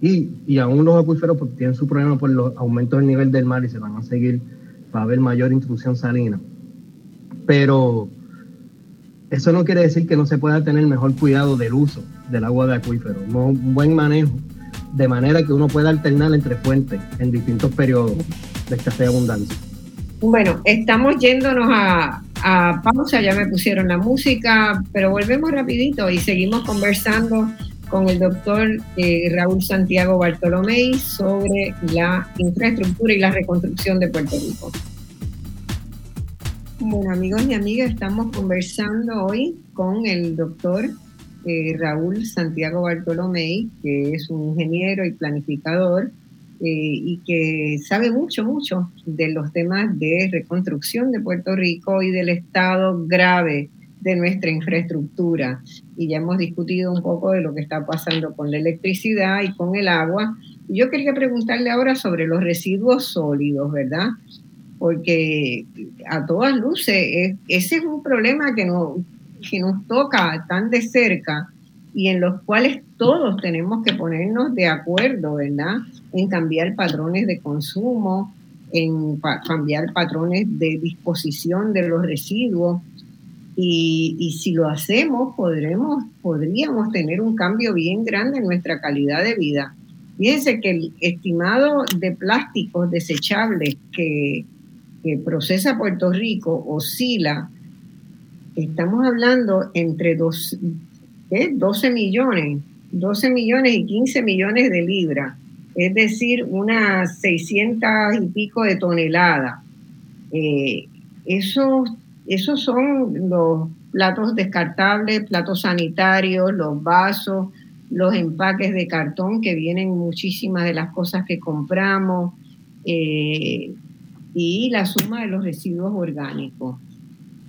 Y, y aún los acuíferos pues, tienen su problema por los aumentos del nivel del mar y se van a seguir va a haber mayor intrusión salina. Pero eso no quiere decir que no se pueda tener mejor cuidado del uso del agua de acuífero, un buen manejo, de manera que uno pueda alternar entre fuentes en distintos periodos de escasez abundancia. Bueno, estamos yéndonos a, a pausa, ya me pusieron la música, pero volvemos rapidito y seguimos conversando con el doctor eh, Raúl Santiago Bartolomé sobre la infraestructura y la reconstrucción de Puerto Rico. Bueno, amigos y amigas, estamos conversando hoy con el doctor eh, Raúl Santiago Bartolomé, que es un ingeniero y planificador eh, y que sabe mucho, mucho de los temas de reconstrucción de Puerto Rico y del estado grave de nuestra infraestructura. Y ya hemos discutido un poco de lo que está pasando con la electricidad y con el agua. Yo quería preguntarle ahora sobre los residuos sólidos, ¿verdad? Porque a todas luces, ese es un problema que, no, que nos toca tan de cerca y en los cuales todos tenemos que ponernos de acuerdo, ¿verdad? En cambiar patrones de consumo, en cambiar patrones de disposición de los residuos y, si lo hacemos, podremos, podríamos tener un cambio bien grande en nuestra calidad de vida. Fíjense que el estimado de plásticos desechables que, procesa Puerto Rico oscila, estamos hablando entre dos, 12 millones, 12 millones y 15 millones de libras, es decir, unas 600 y pico de toneladas. Eh, eso esos son los platos descartables, platos sanitarios, los vasos, los empaques de cartón que vienen muchísimas de las cosas que compramos eh, y la suma de los residuos orgánicos.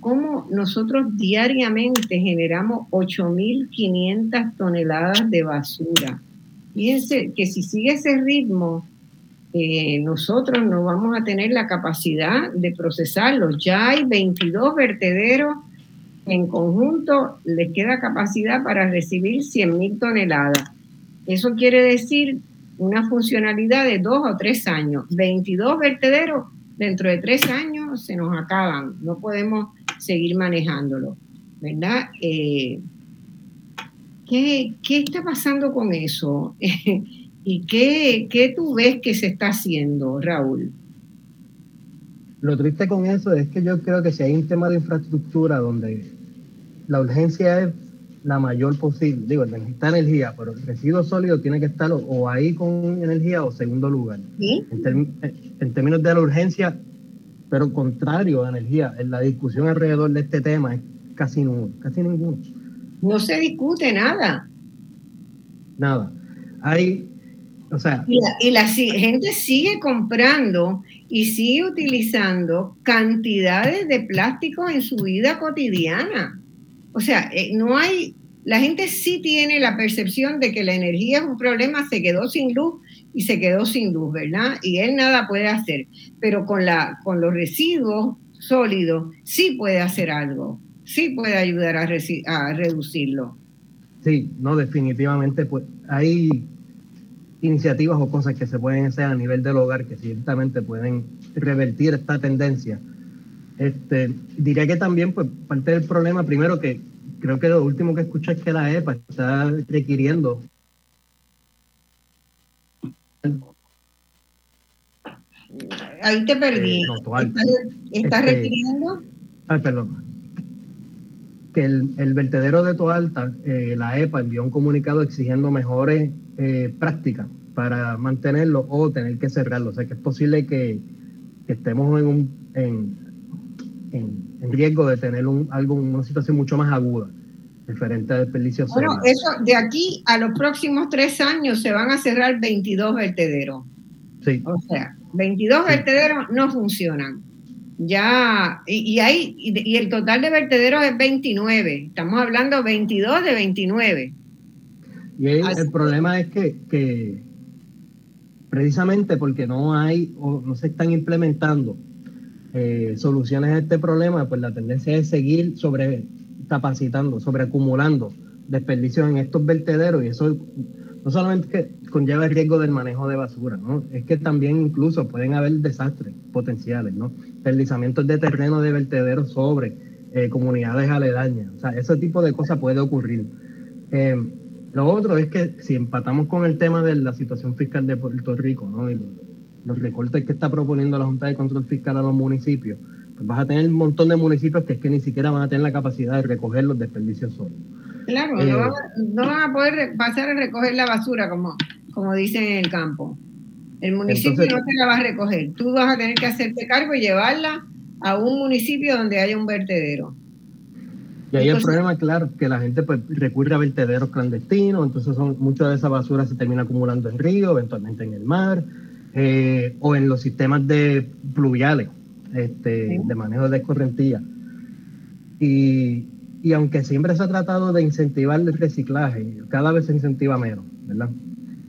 ¿Cómo nosotros diariamente generamos 8.500 toneladas de basura? Fíjense que si sigue ese ritmo, eh, nosotros no vamos a tener la capacidad de procesarlos. Ya hay 22 vertederos en conjunto, les queda capacidad para recibir 100.000 toneladas. Eso quiere decir una funcionalidad de dos o tres años. 22 vertederos, dentro de tres años. Se nos acaban, no podemos seguir manejándolo, ¿verdad? Eh, ¿qué, está pasando con eso? *laughs* ¿Y qué, qué tú ves que se está haciendo, Raúl? Lo triste con eso es que yo creo que si hay un tema de infraestructura donde la urgencia es la mayor posible, digo, necesita energía, pero el residuo sólido tiene que estar o, ahí con energía o segundo lugar. En, términos de la urgencia, pero contrario a energía, en la discusión alrededor de este tema es casi nulo, casi ninguno. No se discute nada. Nada. Hay y la, gente sigue comprando y sigue utilizando cantidades de plástico en su vida cotidiana. O sea, eh, no hay, la gente sí tiene la percepción de que la energía es un problema, se quedó sin luz y se quedó sin luz, ¿verdad? Y él nada puede hacer, pero con, la, con los residuos sólidos sí puede hacer algo, sí puede ayudar a, a reducirlo. Sí, no, definitivamente, pues hay iniciativas o cosas que se pueden hacer a nivel del hogar que ciertamente pueden revertir esta tendencia. Este, diría que también, pues, parte del problema, primero que creo que lo último que escuché es que la EPA está requiriendo. Ahí te perdí. Eh, ¿Está, este, requiriendo? Ay, perdón. Que el, el vertedero de Toalta, eh, la EPA envió un comunicado exigiendo mejores eh, práctica para mantenerlo o tener que cerrarlo. O sea que es posible que, estemos en, un, en, en, riesgo de tener un, algo, una situación mucho más aguda diferente a desperdicios. Bueno, eso de aquí a los próximos tres años se van a cerrar 22 vertederos. Sí. O sea, 22 vertederos no funcionan. Ya, y, y, hay, y, el total de vertederos es 29. Estamos hablando 22 de 29. Y el, problema es que, precisamente porque no hay o no se están implementando eh, soluciones a este problema, pues la tendencia es seguir sobre capacitando, sobre acumulando desperdicios en estos vertederos y eso no solamente que conlleva el riesgo del manejo de basura, ¿no? es que también incluso pueden haber desastres potenciales, ¿no? Deslizamientos de terreno de vertederos sobre eh, comunidades aledañas, o sea, ese tipo de cosas puede ocurrir. Eh, lo otro es que si empatamos con el tema de la situación fiscal de Puerto Rico, ¿no? los, recortes que está proponiendo la Junta de Control Fiscal a los municipios, pues vas a tener un montón de municipios que es que ni siquiera van a tener la capacidad de recoger los desperdicios solos. Claro, no, eh, van, a poder pasar a recoger la basura, como, como dicen en el campo. El municipio no te la va a recoger. Tú vas a tener que hacerte cargo y llevarla a un municipio donde haya un vertedero. Y ahí el problema, claro, que la gente pues, recurre a vertederos clandestinos, entonces son, mucha de esa basura se termina acumulando en río, eventualmente en el mar, eh, o en los sistemas de pluviales este, de manejo de escorrentía. Y, y aunque siempre se ha tratado de incentivar el reciclaje, cada vez se incentiva menos, ¿verdad?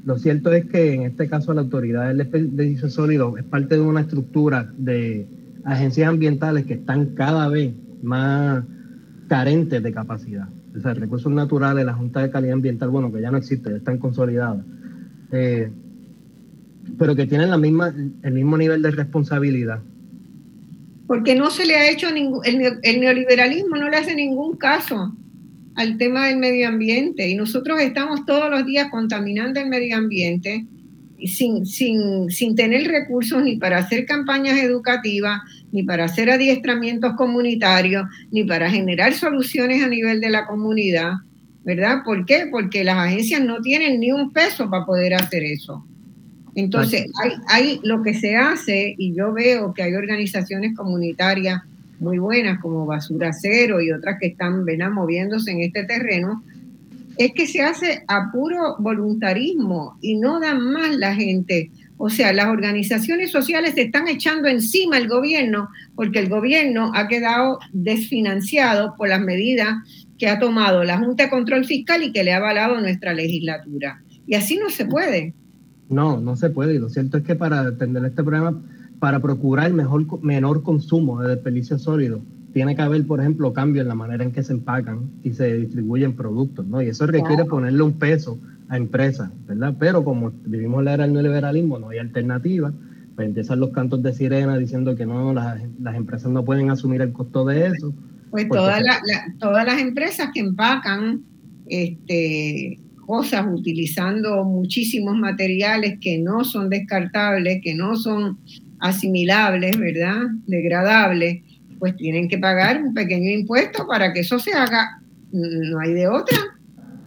Lo cierto es que en este caso la autoridad del desperdicio sólido es parte de una estructura de agencias ambientales que están cada vez más carentes de capacidad. O sea, recursos naturales, la Junta de Calidad Ambiental, bueno, que ya no existe, ya están consolidadas, eh, pero que tienen el mismo nivel de responsabilidad. Porque no se le ha hecho ningún, el, neoliberalismo no le hace ningún caso al tema del medio ambiente y nosotros estamos todos los días contaminando el medio ambiente sin, sin, sin tener recursos ni para hacer campañas educativas, ni para hacer adiestramientos comunitarios, ni para generar soluciones a nivel de la comunidad, ¿verdad? ¿Por qué? Porque las agencias no tienen ni un peso para poder hacer eso. Entonces, hay, hay lo que se hace, y yo veo que hay organizaciones comunitarias muy buenas como Basura Cero y otras que están ¿verdad? moviéndose en este terreno, es que se hace a puro voluntarismo y no dan más la gente. O sea, las organizaciones sociales se están echando encima al gobierno porque el gobierno ha quedado desfinanciado por las medidas que ha tomado la Junta de Control Fiscal y que le ha avalado nuestra legislatura. Y así no se puede. No, no se puede. Y lo cierto es que para atender este problema, para procurar mejor, menor consumo de desperdicios sólidos, tiene que haber, por ejemplo, cambio en la manera en que se empacan y se distribuyen productos, ¿no? Y eso requiere ponerle un peso a empresas, ¿verdad? Pero como vivimos la era del neoliberalismo, no hay alternativa, pues empiezan los cantos de sirena diciendo que no, las, las empresas no pueden asumir el costo de eso. Pues todas, todas las empresas que empacan este, cosas utilizando muchísimos materiales que no son descartables, que no son asimilables, ¿verdad? Degradables, pues tienen que pagar un pequeño impuesto para que eso se haga. No hay de otra.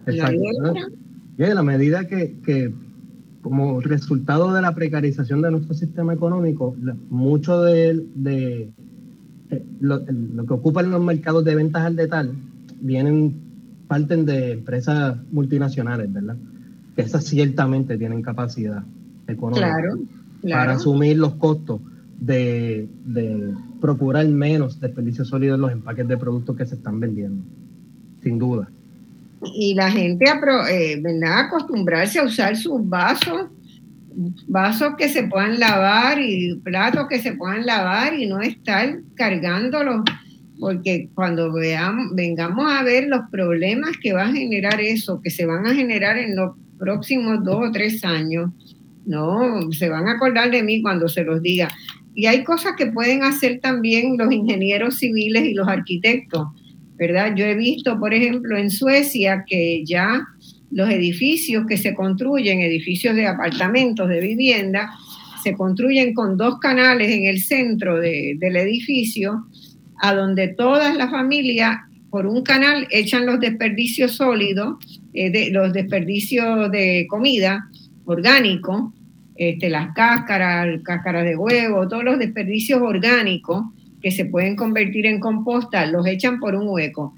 Exacto. Y a la medida que, que, como resultado de la precarización de nuestro sistema económico, mucho de, de lo, lo, que ocupan los mercados de ventas al detalle vienen, parten de empresas multinacionales, ¿verdad? Que esas ciertamente tienen capacidad económica para asumir los costos de, de procurar menos desperdicio sólido en los empaques de productos que se están vendiendo, sin duda y la gente eh, ¿verdad? acostumbrarse a usar sus vasos, vasos que se puedan lavar y platos que se puedan lavar y no estar cargándolos, porque cuando veamos, vengamos a ver los problemas que va a generar eso, que se van a generar en los próximos dos o tres años, no, se van a acordar de mí cuando se los diga. Y hay cosas que pueden hacer también los ingenieros civiles y los arquitectos ¿verdad? Yo he visto, por ejemplo, en Suecia que ya los edificios que se construyen, edificios de apartamentos, de vivienda, se construyen con dos canales en el centro del edificio, a donde todas las familias por un canal echan los desperdicios sólidos, eh, los desperdicios de comida orgánico, este, las cáscaras, cáscaras de huevo, todos los desperdicios orgánicos, que se pueden convertir en composta, los echan por un hueco.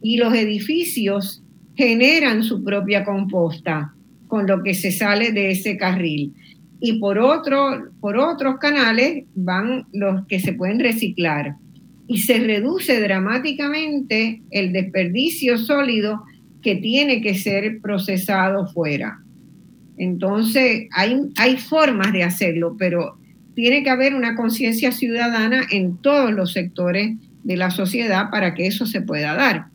Y los edificios generan su propia composta con lo que se sale de ese carril. Y por, otro, por otros canales van los que se pueden reciclar. Y se reduce dramáticamente el desperdicio sólido que tiene que ser procesado fuera. Entonces, hay, hay formas de hacerlo, pero tiene que haber una conciencia ciudadana en todos los sectores de la sociedad para que eso se pueda dar.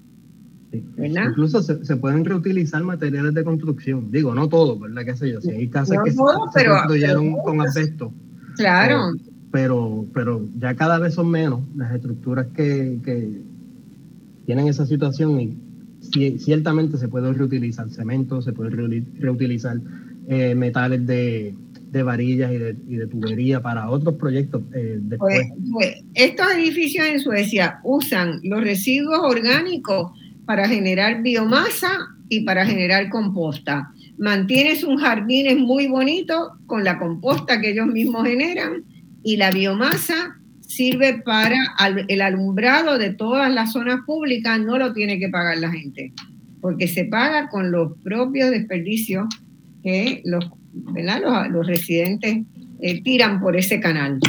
Incluso se, pueden reutilizar materiales de construcción. Digo, no todo, ¿verdad? ¿Qué sé yo? Si hay casas que se, construyeron con asbesto. Claro. Eh, pero, pero ya cada vez son menos las estructuras que, que tienen esa situación y ciertamente se puede reutilizar cemento, se puede reutilizar eh, metales de, de varillas y de, y de tubería para otros proyectos eh. Pues, pues, estos edificios en Suecia usan los residuos orgánicos para generar biomasa y para generar composta. Mantienes un jardín muy bonito con la composta que ellos mismos generan y la biomasa sirve para el alumbrado de todas las zonas públicas, no lo tiene que pagar la gente, porque se paga con los propios desperdicios que los. Los, residentes eh, tiran por ese canal.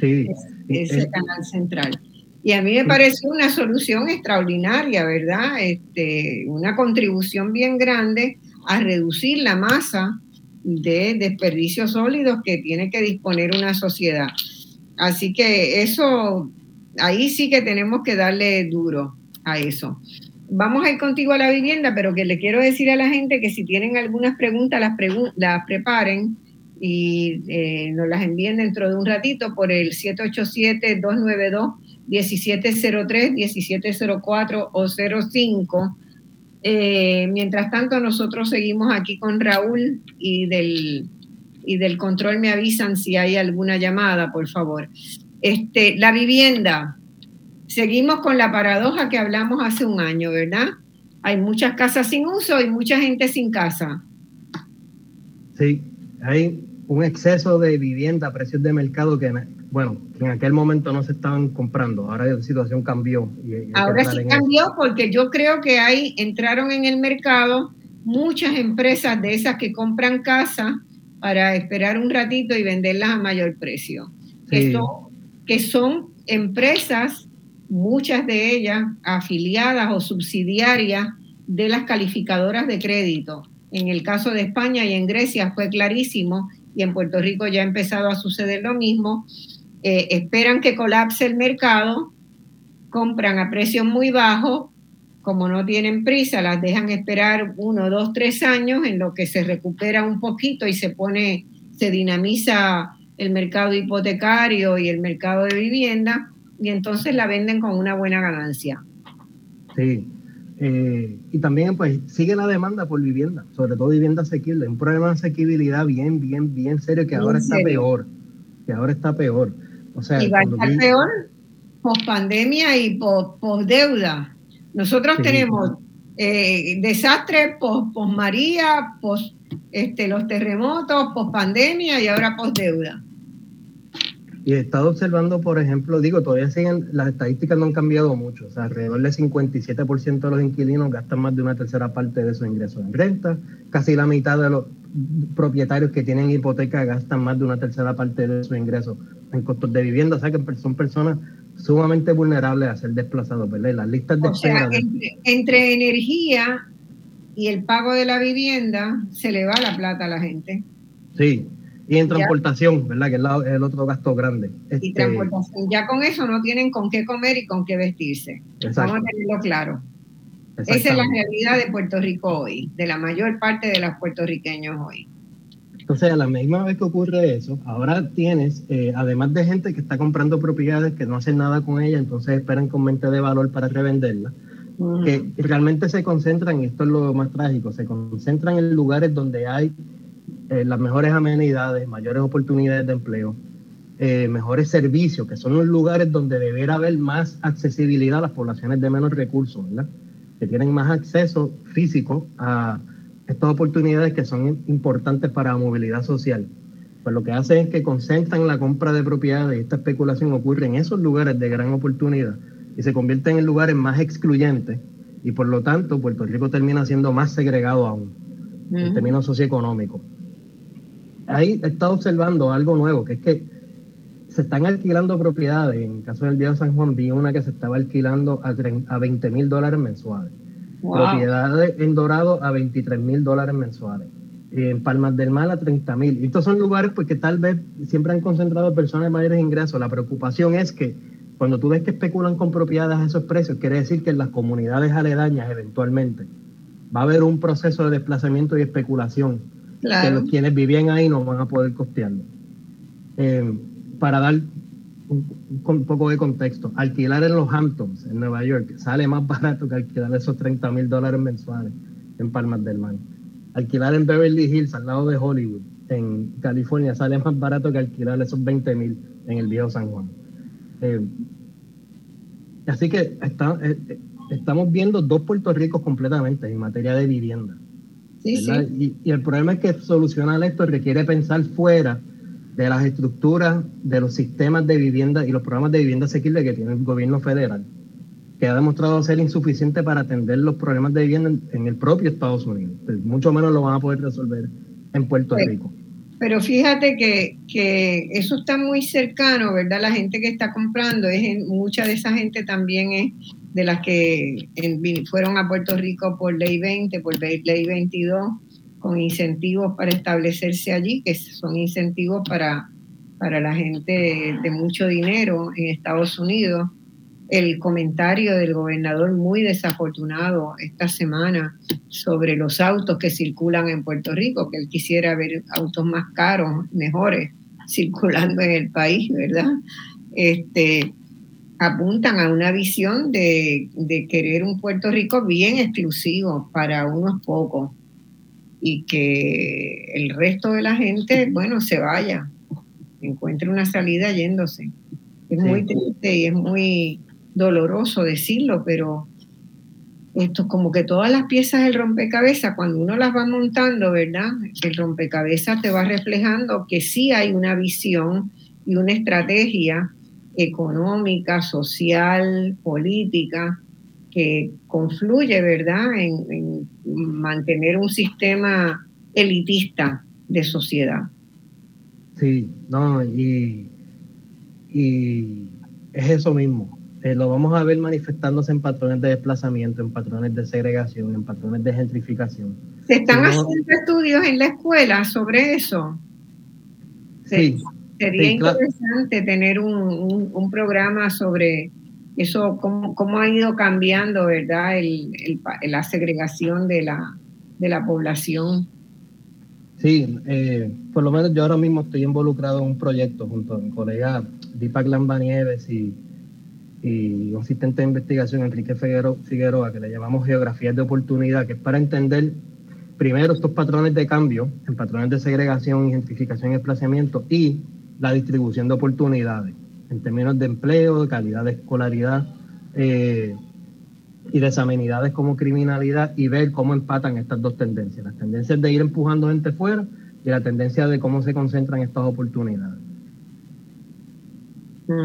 Sí. ese canal central. Y a mí me parece una solución extraordinaria, ¿verdad? Este, una contribución bien grande a reducir la masa de desperdicios sólidos que tiene que disponer una sociedad. Así que eso, ahí sí que tenemos que darle duro a eso vamos a ir contigo a la vivienda, pero que le quiero decir a la gente que si tienen algunas preguntas, las, las preparen y eh, nos las envíen dentro de un ratito por el 787-292-1703, 1704 o 05. Eh, mientras tanto, nosotros seguimos aquí con Raúl y del, y del control me avisan si hay alguna llamada, por favor. Este, la vivienda, Seguimos con la paradoja que hablamos hace un año, ¿verdad? Hay muchas casas sin uso y mucha gente sin casa. Sí, hay un exceso de vivienda a precios de mercado que, bueno, en aquel momento no se estaban comprando. Ahora la situación cambió. Ahora sí cambió porque yo creo que ahí entraron en el mercado muchas empresas de esas que compran casa para esperar un ratito y venderlas a mayor precio. que son empresas muchas de ellas afiliadas o subsidiarias de las calificadoras de crédito. En el caso de España y en Grecia fue clarísimo y en Puerto Rico ya ha empezado a suceder lo mismo. Eh, esperan que colapse el mercado, compran a precios muy bajos, como no tienen prisa, las dejan esperar uno, dos, tres años en lo que se recupera un poquito y se pone, se dinamiza el mercado hipotecario y el mercado de vivienda y entonces la venden con una buena ganancia. Sí, eh, y también pues sigue la demanda por vivienda, sobre todo vivienda asequible, un problema de asequibilidad bien, bien, bien serio que ahora está peor, que ahora está peor. O sea, y va a estar peor post pandemia y post, deuda. Nosotros tenemos eh, desastre post, post María, post este, los terremotos, post pandemia y ahora post deuda. Y he estado observando, por ejemplo, digo, todavía siguen, las estadísticas no han cambiado mucho. O sea, alrededor del 57% de los inquilinos gastan más de una tercera parte de sus ingresos en renta. Casi la mitad de los propietarios que tienen hipoteca gastan más de una tercera parte de sus ingresos en costos de vivienda. O sea, que son personas sumamente vulnerables a ser desplazados, ¿verdad? las listas de espera. entre energía y el pago de la vivienda, se le va la plata a la gente. Sí, y en transportación, ¿verdad? Que es el otro gasto grande. Y este, transportación. Ya con eso no tienen con qué comer y con qué vestirse. Vamos a tenerlo claro. Esa es la realidad de Puerto Rico hoy, de la mayor parte de los puertorriqueños hoy. Entonces, a la misma vez que ocurre eso, ahora tienes, eh, además de gente que está comprando propiedades que no hacen nada con ellas, entonces esperan con mente de valor para revenderla, que realmente se concentran, y esto es lo más trágico, se concentran en lugares donde hay eh, las mejores amenidades, mayores oportunidades de empleo, eh, mejores servicios, que son los lugares donde deberá haber más accesibilidad a las poblaciones de menos recursos, ¿verdad? que tienen más acceso físico a estas oportunidades que son importantes para la movilidad social. Pues lo que hacen es que concentran la compra de propiedades y esta especulación ocurre en esos lugares de gran oportunidad y se convierten en lugares más excluyentes y por lo tanto Puerto Rico termina siendo más segregado aún en términos socioeconómicos ahí he estado observando algo nuevo, que es que se están alquilando propiedades. En el caso del Día San Juan, vi una que se estaba alquilando a, a 20 mil dólares mensuales. Propiedades en Dorado a 23 mil dólares mensuales. En Palmas del Mar a 30 mil. Estos son lugares porque tal vez siempre han concentrado personas de mayores ingresos. La preocupación es que cuando tú ves que especulan con propiedades a esos precios, quiere decir que en las comunidades aledañas eventualmente va a haber un proceso de desplazamiento y especulación que los quienes vivían ahí no van a poder costearlo. Eh, para dar un, poco de contexto, alquilar en los Hamptons, en Nueva York, sale más *laughs* barato que alquilar esos 30 mil dólares mensuales en Palmas del Mar. Alquilar en Beverly Hills, al lado de Hollywood, en California, sale más barato que alquilar esos 20 mil en el viejo San Juan. Eh, así que eh, estamos viendo dos Puerto Ricos completamente en materia de vivienda. Y, el problema es que solucionar esto requiere pensar fuera de las estructuras, de los sistemas de vivienda y los programas de vivienda asequible que tiene el gobierno federal, que ha demostrado ser insuficiente para atender los problemas de vivienda en, el propio Estados Unidos. Pues, mucho menos lo van a poder resolver en Puerto Rico. Pero fíjate que, que, eso está muy cercano, ¿verdad? La gente que está comprando, es mucha de esa gente también es de las que fueron a Puerto Rico por ley 20, por ley 22, con incentivos para establecerse allí, que son incentivos para, para la gente de mucho dinero en Estados Unidos. El comentario del gobernador muy desafortunado esta semana sobre los autos que circulan en Puerto Rico, que él quisiera ver autos más caros, mejores, circulando en el país, ¿verdad? Este, apuntan a una visión de, querer un Puerto Rico bien exclusivo para unos pocos y que el resto de la gente, bueno, se vaya, encuentre una salida yéndose. Es muy triste y es muy doloroso decirlo, pero esto como que todas las piezas del rompecabezas, cuando uno las va montando, ¿verdad? El rompecabezas te va reflejando que sí hay una visión y una estrategia económica, social, política, que confluye, ¿verdad?, en, mantener un sistema elitista de sociedad. Sí, no, y, y es eso mismo. Eh, lo vamos a ver manifestándose en patrones de desplazamiento, en patrones de segregación, en patrones de gentrificación. ¿Se están haciendo estudios en la escuela sobre eso? Sí. Sería interesante tener un, programa sobre eso, cómo, ha ido cambiando, ¿verdad? El, la segregación de la, de la población. Sí, eh, por lo menos yo ahora mismo estoy involucrado en un proyecto junto a mi colega Deepak Lambanieves y, y un asistente de investigación, Enrique Figueroa, que le llamamos Geografías de Oportunidad, que es para entender primero estos patrones de cambio, en patrones de segregación, identificación y desplazamiento y la distribución de oportunidades en términos de empleo, de calidad de escolaridad eh, y de amenidades como criminalidad y ver cómo empatan estas dos tendencias, las tendencias de ir empujando gente fuera y la tendencia de cómo se concentran estas oportunidades.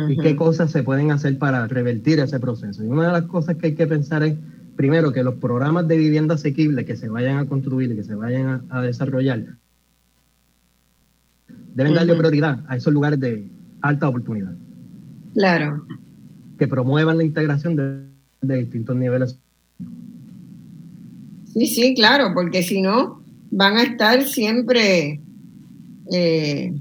Y qué cosas se pueden hacer para revertir ese proceso. Y una de las cosas que hay que pensar es, primero, que los programas de vivienda asequible que se vayan a construir y que se vayan a, desarrollar, deben darle prioridad a esos lugares de alta oportunidad. Claro. Que promuevan la integración de, distintos niveles. Sí, sí, claro, porque si no, van a estar siempre, eh,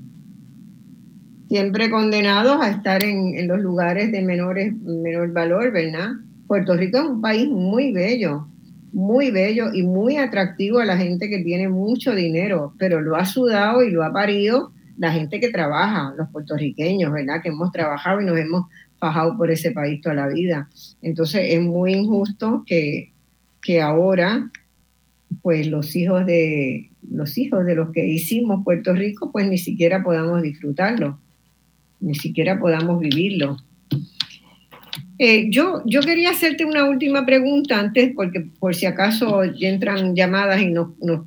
siempre condenados a estar en, los lugares de menores, menor valor, ¿verdad? Puerto Rico es un país muy bello, muy bello y muy atractivo a la gente que tiene mucho dinero, pero lo ha sudado y lo ha parido la gente que trabaja, los puertorriqueños, ¿verdad? Que hemos trabajado y nos hemos fajado por ese país toda la vida. Entonces es muy injusto que, que ahora, pues los hijos de los hijos de los que hicimos Puerto Rico, pues ni siquiera podamos disfrutarlo, ni siquiera podamos vivirlo. Eh, yo, yo quería hacerte una última pregunta antes, porque por si acaso entran llamadas y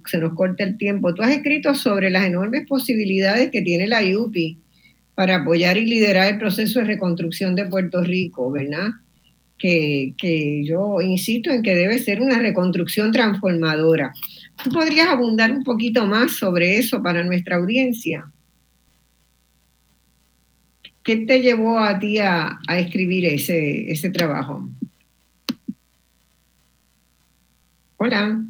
se nos corta el tiempo. Tú has escrito sobre las enormes posibilidades que tiene la IUPI para apoyar y liderar el proceso de reconstrucción de Puerto Rico, ¿verdad? Que, que yo insisto en que debe ser una reconstrucción transformadora. ¿Tú podrías abundar un poquito más sobre eso para nuestra audiencia? ¿Qué te llevó a ti a, escribir ese, ese trabajo? Hola.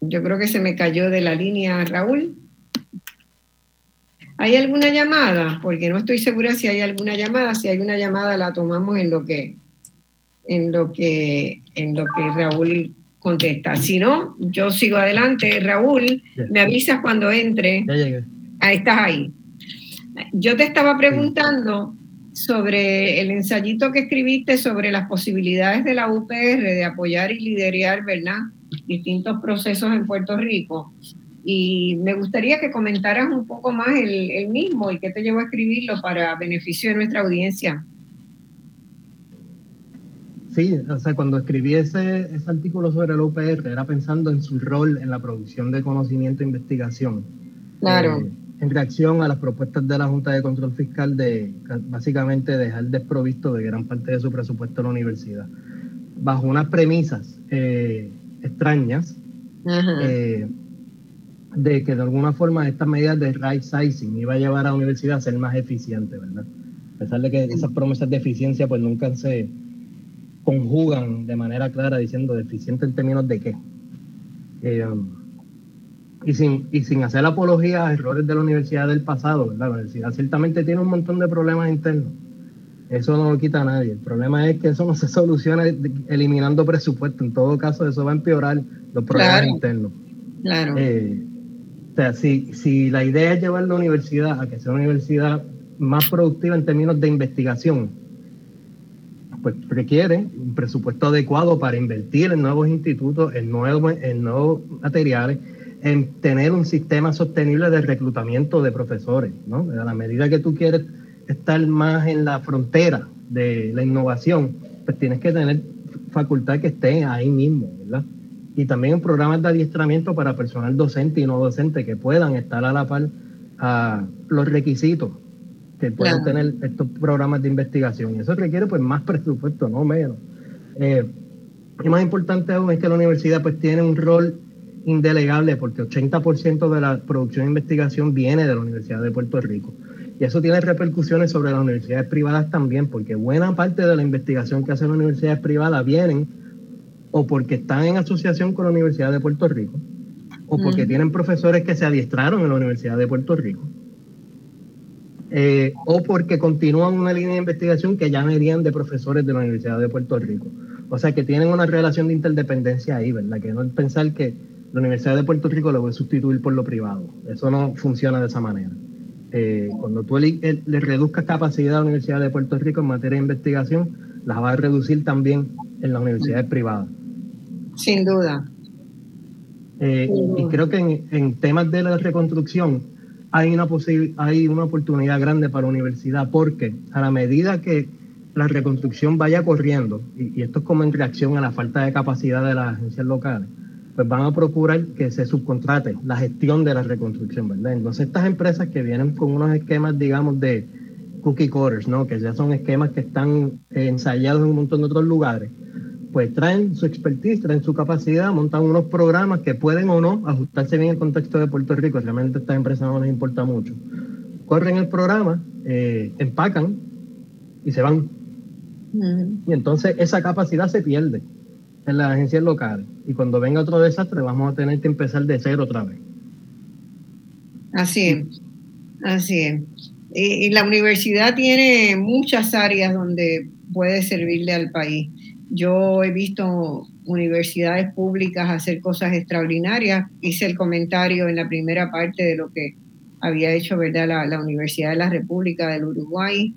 Yo creo que se me cayó de la línea Raúl. ¿Hay alguna llamada? Porque no estoy segura si hay alguna llamada. Si hay una llamada la tomamos en lo que en lo que en lo que Raúl contesta. Si no, yo sigo adelante. Raúl, me avisas cuando entre. Ya llegué. Ahí estás ahí. Yo te estaba preguntando sobre el ensayito que escribiste sobre las posibilidades de la UPR de apoyar y liderar, ¿verdad? Distintos procesos en Puerto Rico. Y me gustaría que comentaras un poco más el, mismo y qué te llevó a escribirlo para beneficio de nuestra audiencia. Sí, o sea, cuando escribí ese, ese artículo sobre la UPR era pensando en su rol en la producción de conocimiento e investigación. Claro. Eh, en reacción a las propuestas de la Junta de Control Fiscal de básicamente dejar desprovisto de gran parte de su presupuesto a la universidad. Bajo unas premisas eh, extrañas eh, de que de alguna forma estas medidas de right sizing iba a llevar a la universidad a ser más eficiente, ¿verdad? A pesar de que esas promesas de eficiencia pues nunca se conjugan de manera clara diciendo eficiente en términos de qué. Eh, y sin, y sin hacer apología a errores de la universidad del pasado, La universidad ciertamente tiene un montón de problemas internos. Eso no lo quita a nadie. El problema es que eso no se *laughs* soluciona eliminando presupuesto. En todo caso, eso va a empeorar los problemas internos. Claro. Eh, o sea, si, si la idea es llevar la universidad a que sea una universidad más productiva en términos de investigación, pues requiere un presupuesto adecuado para invertir en nuevos institutos, en nuevos, en nuevos materiales en tener un sistema sostenible de reclutamiento de profesores, ¿no? A la medida que tú quieres estar más en la frontera de la innovación, pues tienes que tener facultad que esté ahí mismo, ¿verdad? Y también programas de adiestramiento para personal docente y no docente que puedan estar a la par a los requisitos que pueden tener estos programas de investigación. Y eso requiere pues más presupuesto, no menos. Eh, y más importante aún es que la universidad pues tiene un rol indelegable porque 80% de la producción de investigación viene de la Universidad de Puerto Rico. Y eso tiene repercusiones sobre las universidades privadas también, porque buena parte de la investigación que hacen las universidades privadas vienen o porque están en asociación con la Universidad de Puerto Rico, o porque tienen profesores que se adiestraron en la Universidad de Puerto Rico, eh, o porque continúan una línea de investigación que ya venían de profesores de la Universidad de Puerto Rico. O sea que tienen una relación de interdependencia ahí, ¿verdad? Que no es pensar que la Universidad de Puerto Rico lo voy a sustituir por lo privado. Eso no funciona de esa manera. Eh, cuando tú le, le, reduzcas capacidad a la Universidad de Puerto Rico en materia de investigación, las va a reducir también en las universidades privadas. Sin duda. Eh, y creo que en, en, temas de la reconstrucción hay una, hay una oportunidad grande para la universidad porque a la medida que la reconstrucción vaya corriendo, y, y esto es como en reacción a la falta de capacidad de las agencias locales, pues van a procurar que se subcontrate la gestión de la reconstrucción, ¿verdad? Entonces estas empresas que vienen con unos esquemas, digamos, de cookie cutters, ¿no? Que ya son esquemas que están ensayados en un montón de otros lugares, pues traen su expertise, traen su capacidad, montan unos programas que pueden o no ajustarse bien al contexto de Puerto Rico, realmente a estas empresas no les importa mucho. Corren el programa, eh, empacan y se van. Y entonces esa capacidad se pierde en las agencias locales. Y cuando venga otro desastre, vamos a tener que empezar de cero otra vez. Así es, así es. Y, la universidad tiene muchas áreas donde puede servirle al país. Yo he visto universidades públicas hacer cosas extraordinarias. Hice el comentario en la primera parte de lo que había hecho ¿verdad? La, la Universidad de la República del Uruguay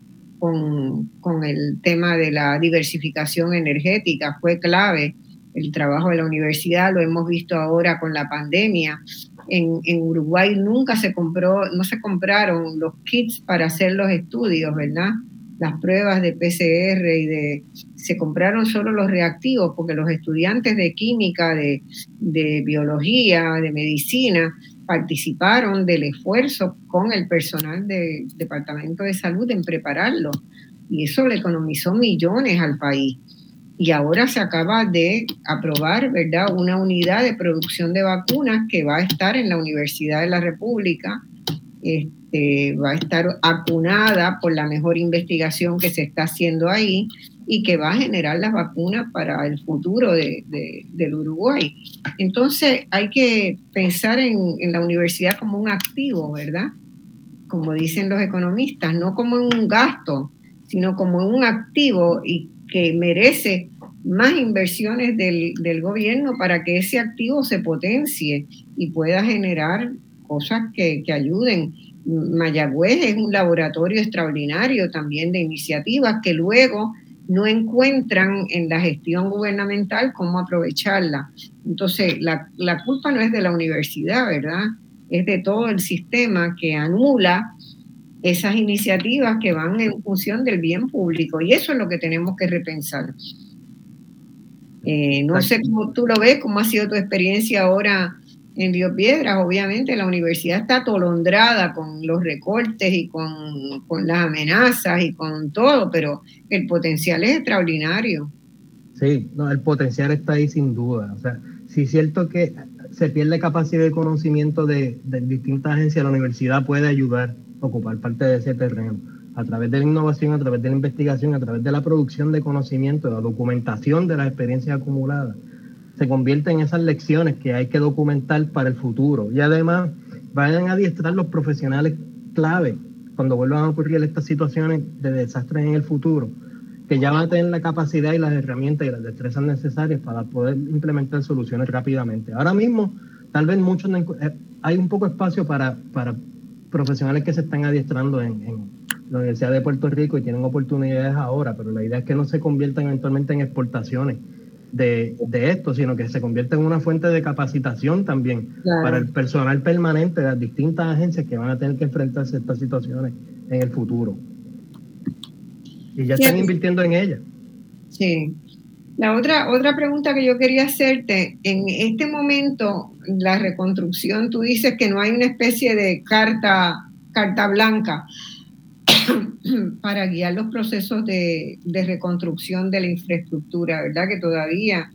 con, el tema de la diversificación energética. Fue clave el trabajo de la universidad, lo hemos visto ahora con la pandemia. En, Uruguay nunca se compró, no se compraron los kits para hacer los estudios, ¿verdad? Las pruebas de PCR y de se compraron solo los reactivos porque los estudiantes de química, de biología, de medicina participaron del esfuerzo con el personal del Departamento de Salud en prepararlo. Y eso le economizó millones al país. Y ahora se acaba de aprobar, ¿verdad?, una unidad de producción de vacunas que va a estar en la Universidad de la República. Este, va a estar acunada por la mejor investigación que se está haciendo ahí y que va a generar las vacunas para el futuro de, del Uruguay. Entonces hay que pensar en, en, la universidad como un activo, ¿verdad? Como dicen los economistas, no como un gasto, sino como un activo y que merece más inversiones del, del gobierno para que ese activo se potencie y pueda generar cosas que, que ayuden. Mayagüez es un laboratorio extraordinario también de iniciativas que luego no encuentran en la gestión gubernamental cómo aprovecharla. Entonces, la, la, culpa no es de la universidad, ¿verdad? Es de todo el sistema que anula esas iniciativas que van en función del bien público. Y eso es lo que tenemos que repensar. Eh, no sé cómo tú lo ves, cómo ha sido tu experiencia ahora en Río Piedras. Obviamente la universidad está atolondrada con los recortes y con, con, las amenazas y con todo, pero el potencial es extraordinario. Sí, no, el potencial está ahí sin duda. O sea, sí es cierto que se pierde capacidad de conocimiento de, de distintas agencias, la universidad puede ayudar ocupar parte de ese terreno. A través de la innovación, a través de la investigación, a través de la producción de conocimiento, de la documentación de las experiencias acumuladas, se convierte en esas lecciones que hay que documentar para el futuro. Y además vayan a adiestrar los profesionales clave cuando vuelvan a ocurrir estas situaciones de desastres en el futuro, que ya van a tener la capacidad y las herramientas y las destrezas necesarias para poder implementar soluciones rápidamente. Ahora mismo, tal vez muchos eh, hay un poco espacio para, para profesionales que se están adiestrando en, la Universidad de Puerto Rico y tienen oportunidades ahora, pero la idea es que no se conviertan eventualmente en exportaciones de, esto, sino que se convierta en una fuente de capacitación también para el personal permanente de las distintas agencias que van a tener que enfrentarse a estas situaciones en el futuro. Y ya están invirtiendo en ellas. Sí. La otra, otra pregunta que yo quería hacerte, en este momento, la reconstrucción, tú dices que no hay una especie de carta, carta blanca *coughs* para guiar los procesos de, reconstrucción de la infraestructura, ¿verdad? Que todavía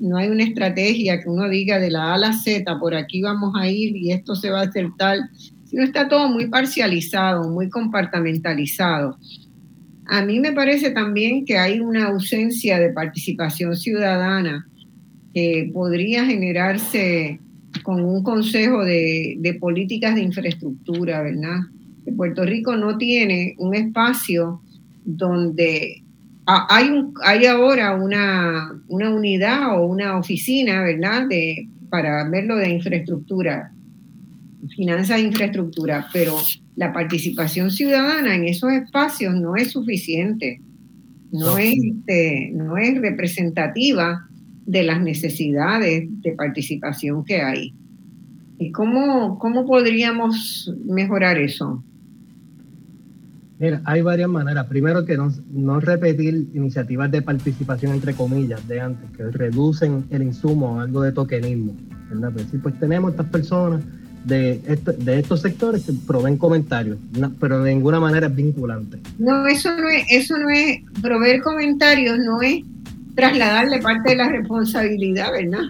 no hay una estrategia que uno diga de la A a la Z, por aquí vamos a ir y esto se va a hacer tal, sino está todo muy parcializado, muy compartamentalizado. A mí me parece también que hay una ausencia de participación ciudadana que podría generarse con un consejo de, de, políticas de infraestructura, ¿verdad? Que Puerto Rico no tiene un espacio donde hay, un, hay ahora una, una unidad o una oficina, ¿verdad? De, para verlo de infraestructura, finanzas de infraestructura, pero la participación ciudadana en esos espacios no es suficiente, no, Es, este, no es representativa de las necesidades de participación que hay. ¿Y cómo, cómo podríamos mejorar eso? Mira, hay varias maneras. Primero que no, repetir iniciativas de participación entre comillas de antes, que reducen el insumo a algo de tokenismo. ¿verdad? Pues, pues tenemos estas personas de, de estos sectores que proveen comentarios, pero de ninguna manera es vinculante. No, eso no es, eso no es, proveer comentarios no es trasladarle parte de la responsabilidad, ¿verdad?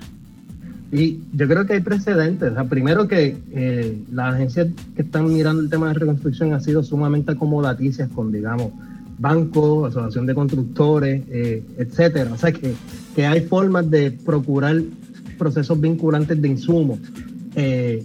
Y yo creo que hay precedentes. primero que eh, las agencias que están mirando el tema de reconstrucción han sido sumamente acomodaticias con, digamos, bancos, asociación de constructores, eh, etcétera. O sea que, que, hay formas de procurar procesos vinculantes de insumos. Eh,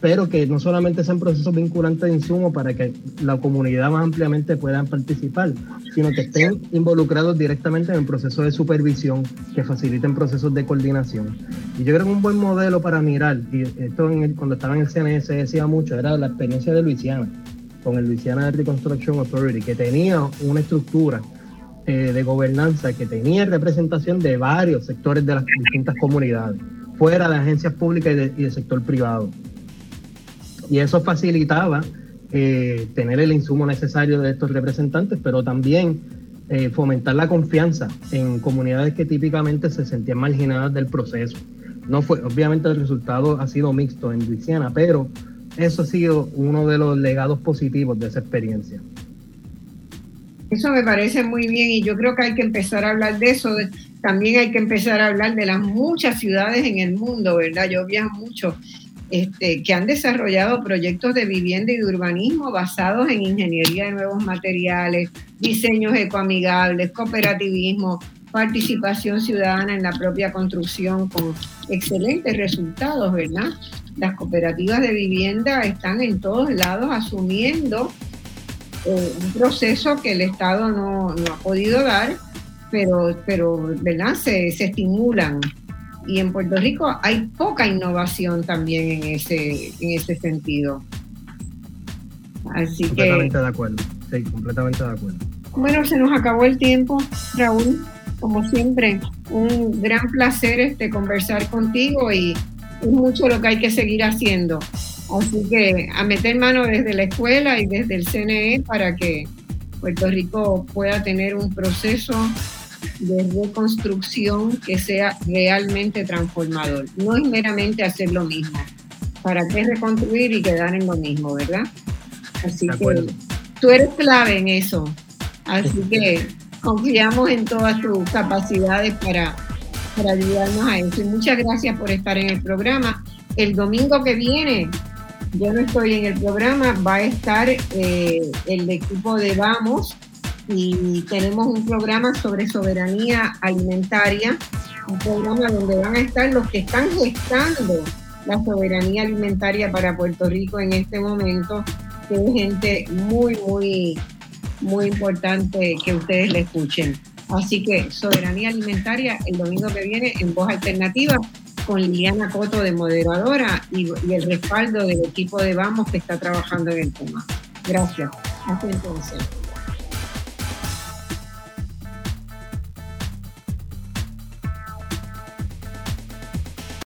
pero que no solamente sean procesos vinculantes de insumo para que la comunidad más ampliamente puedan participar, sino que estén involucrados directamente en el proceso de supervisión, que faciliten procesos de coordinación. Y yo creo que un buen modelo para mirar, y esto cuando estaba en el CNS decía mucho, era la experiencia de Luisiana, con el Louisiana Reconstruction Authority, que tenía una estructura eh, de gobernanza que tenía representación de varios sectores de las distintas comunidades, fuera de agencias públicas y del sector privado y eso facilitaba eh, tener el insumo necesario de estos representantes, pero también eh, fomentar la confianza en comunidades que típicamente se sentían marginadas del proceso. No fue, obviamente el resultado ha sido mixto en Luisiana, pero eso ha sido uno de los legados positivos de esa experiencia. Eso me parece muy bien y yo creo que hay que empezar a hablar de eso. También hay que empezar a hablar de las muchas ciudades en el mundo, ¿verdad? Yo viajo mucho este, que han desarrollado proyectos de vivienda y de urbanismo basados en ingeniería de nuevos materiales, diseños ecoamigables, cooperativismo, participación ciudadana en la propia construcción con excelentes resultados, ¿verdad? Las cooperativas de vivienda están en todos lados asumiendo eh, un proceso que el Estado no, ha podido dar, pero, pero ¿verdad? Se, se estimulan y en Puerto Rico hay poca innovación también en ese, en ese sentido. Así completamente de acuerdo, sí, completamente de acuerdo. Bueno, se nos acabó el tiempo, Raúl. Como siempre, un gran placer este, conversar contigo y es mucho lo que hay que seguir haciendo. Así que a meter mano desde la escuela y desde el CNE para que Puerto Rico pueda tener un proceso de reconstrucción que sea realmente transformador. No es meramente hacer lo mismo. ¿Para qué reconstruir y quedar en lo mismo, verdad? Así que tú eres clave en eso. Así que confiamos en todas tus capacidades para, para ayudarnos a eso. Y muchas gracias por estar en el programa. El domingo que viene, yo no estoy en el programa, va a estar eh, el equipo de Vamos y tenemos un programa sobre soberanía alimentaria, un programa donde van a estar los que están gestando la soberanía alimentaria para Puerto Rico en este momento, que es gente muy, muy, muy importante que ustedes le escuchen. Así que soberanía alimentaria el domingo que viene en voz alternativa con Liliana Coto de moderadora y, y el respaldo del equipo de Vamos que está trabajando en el tema. Gracias. Hasta entonces.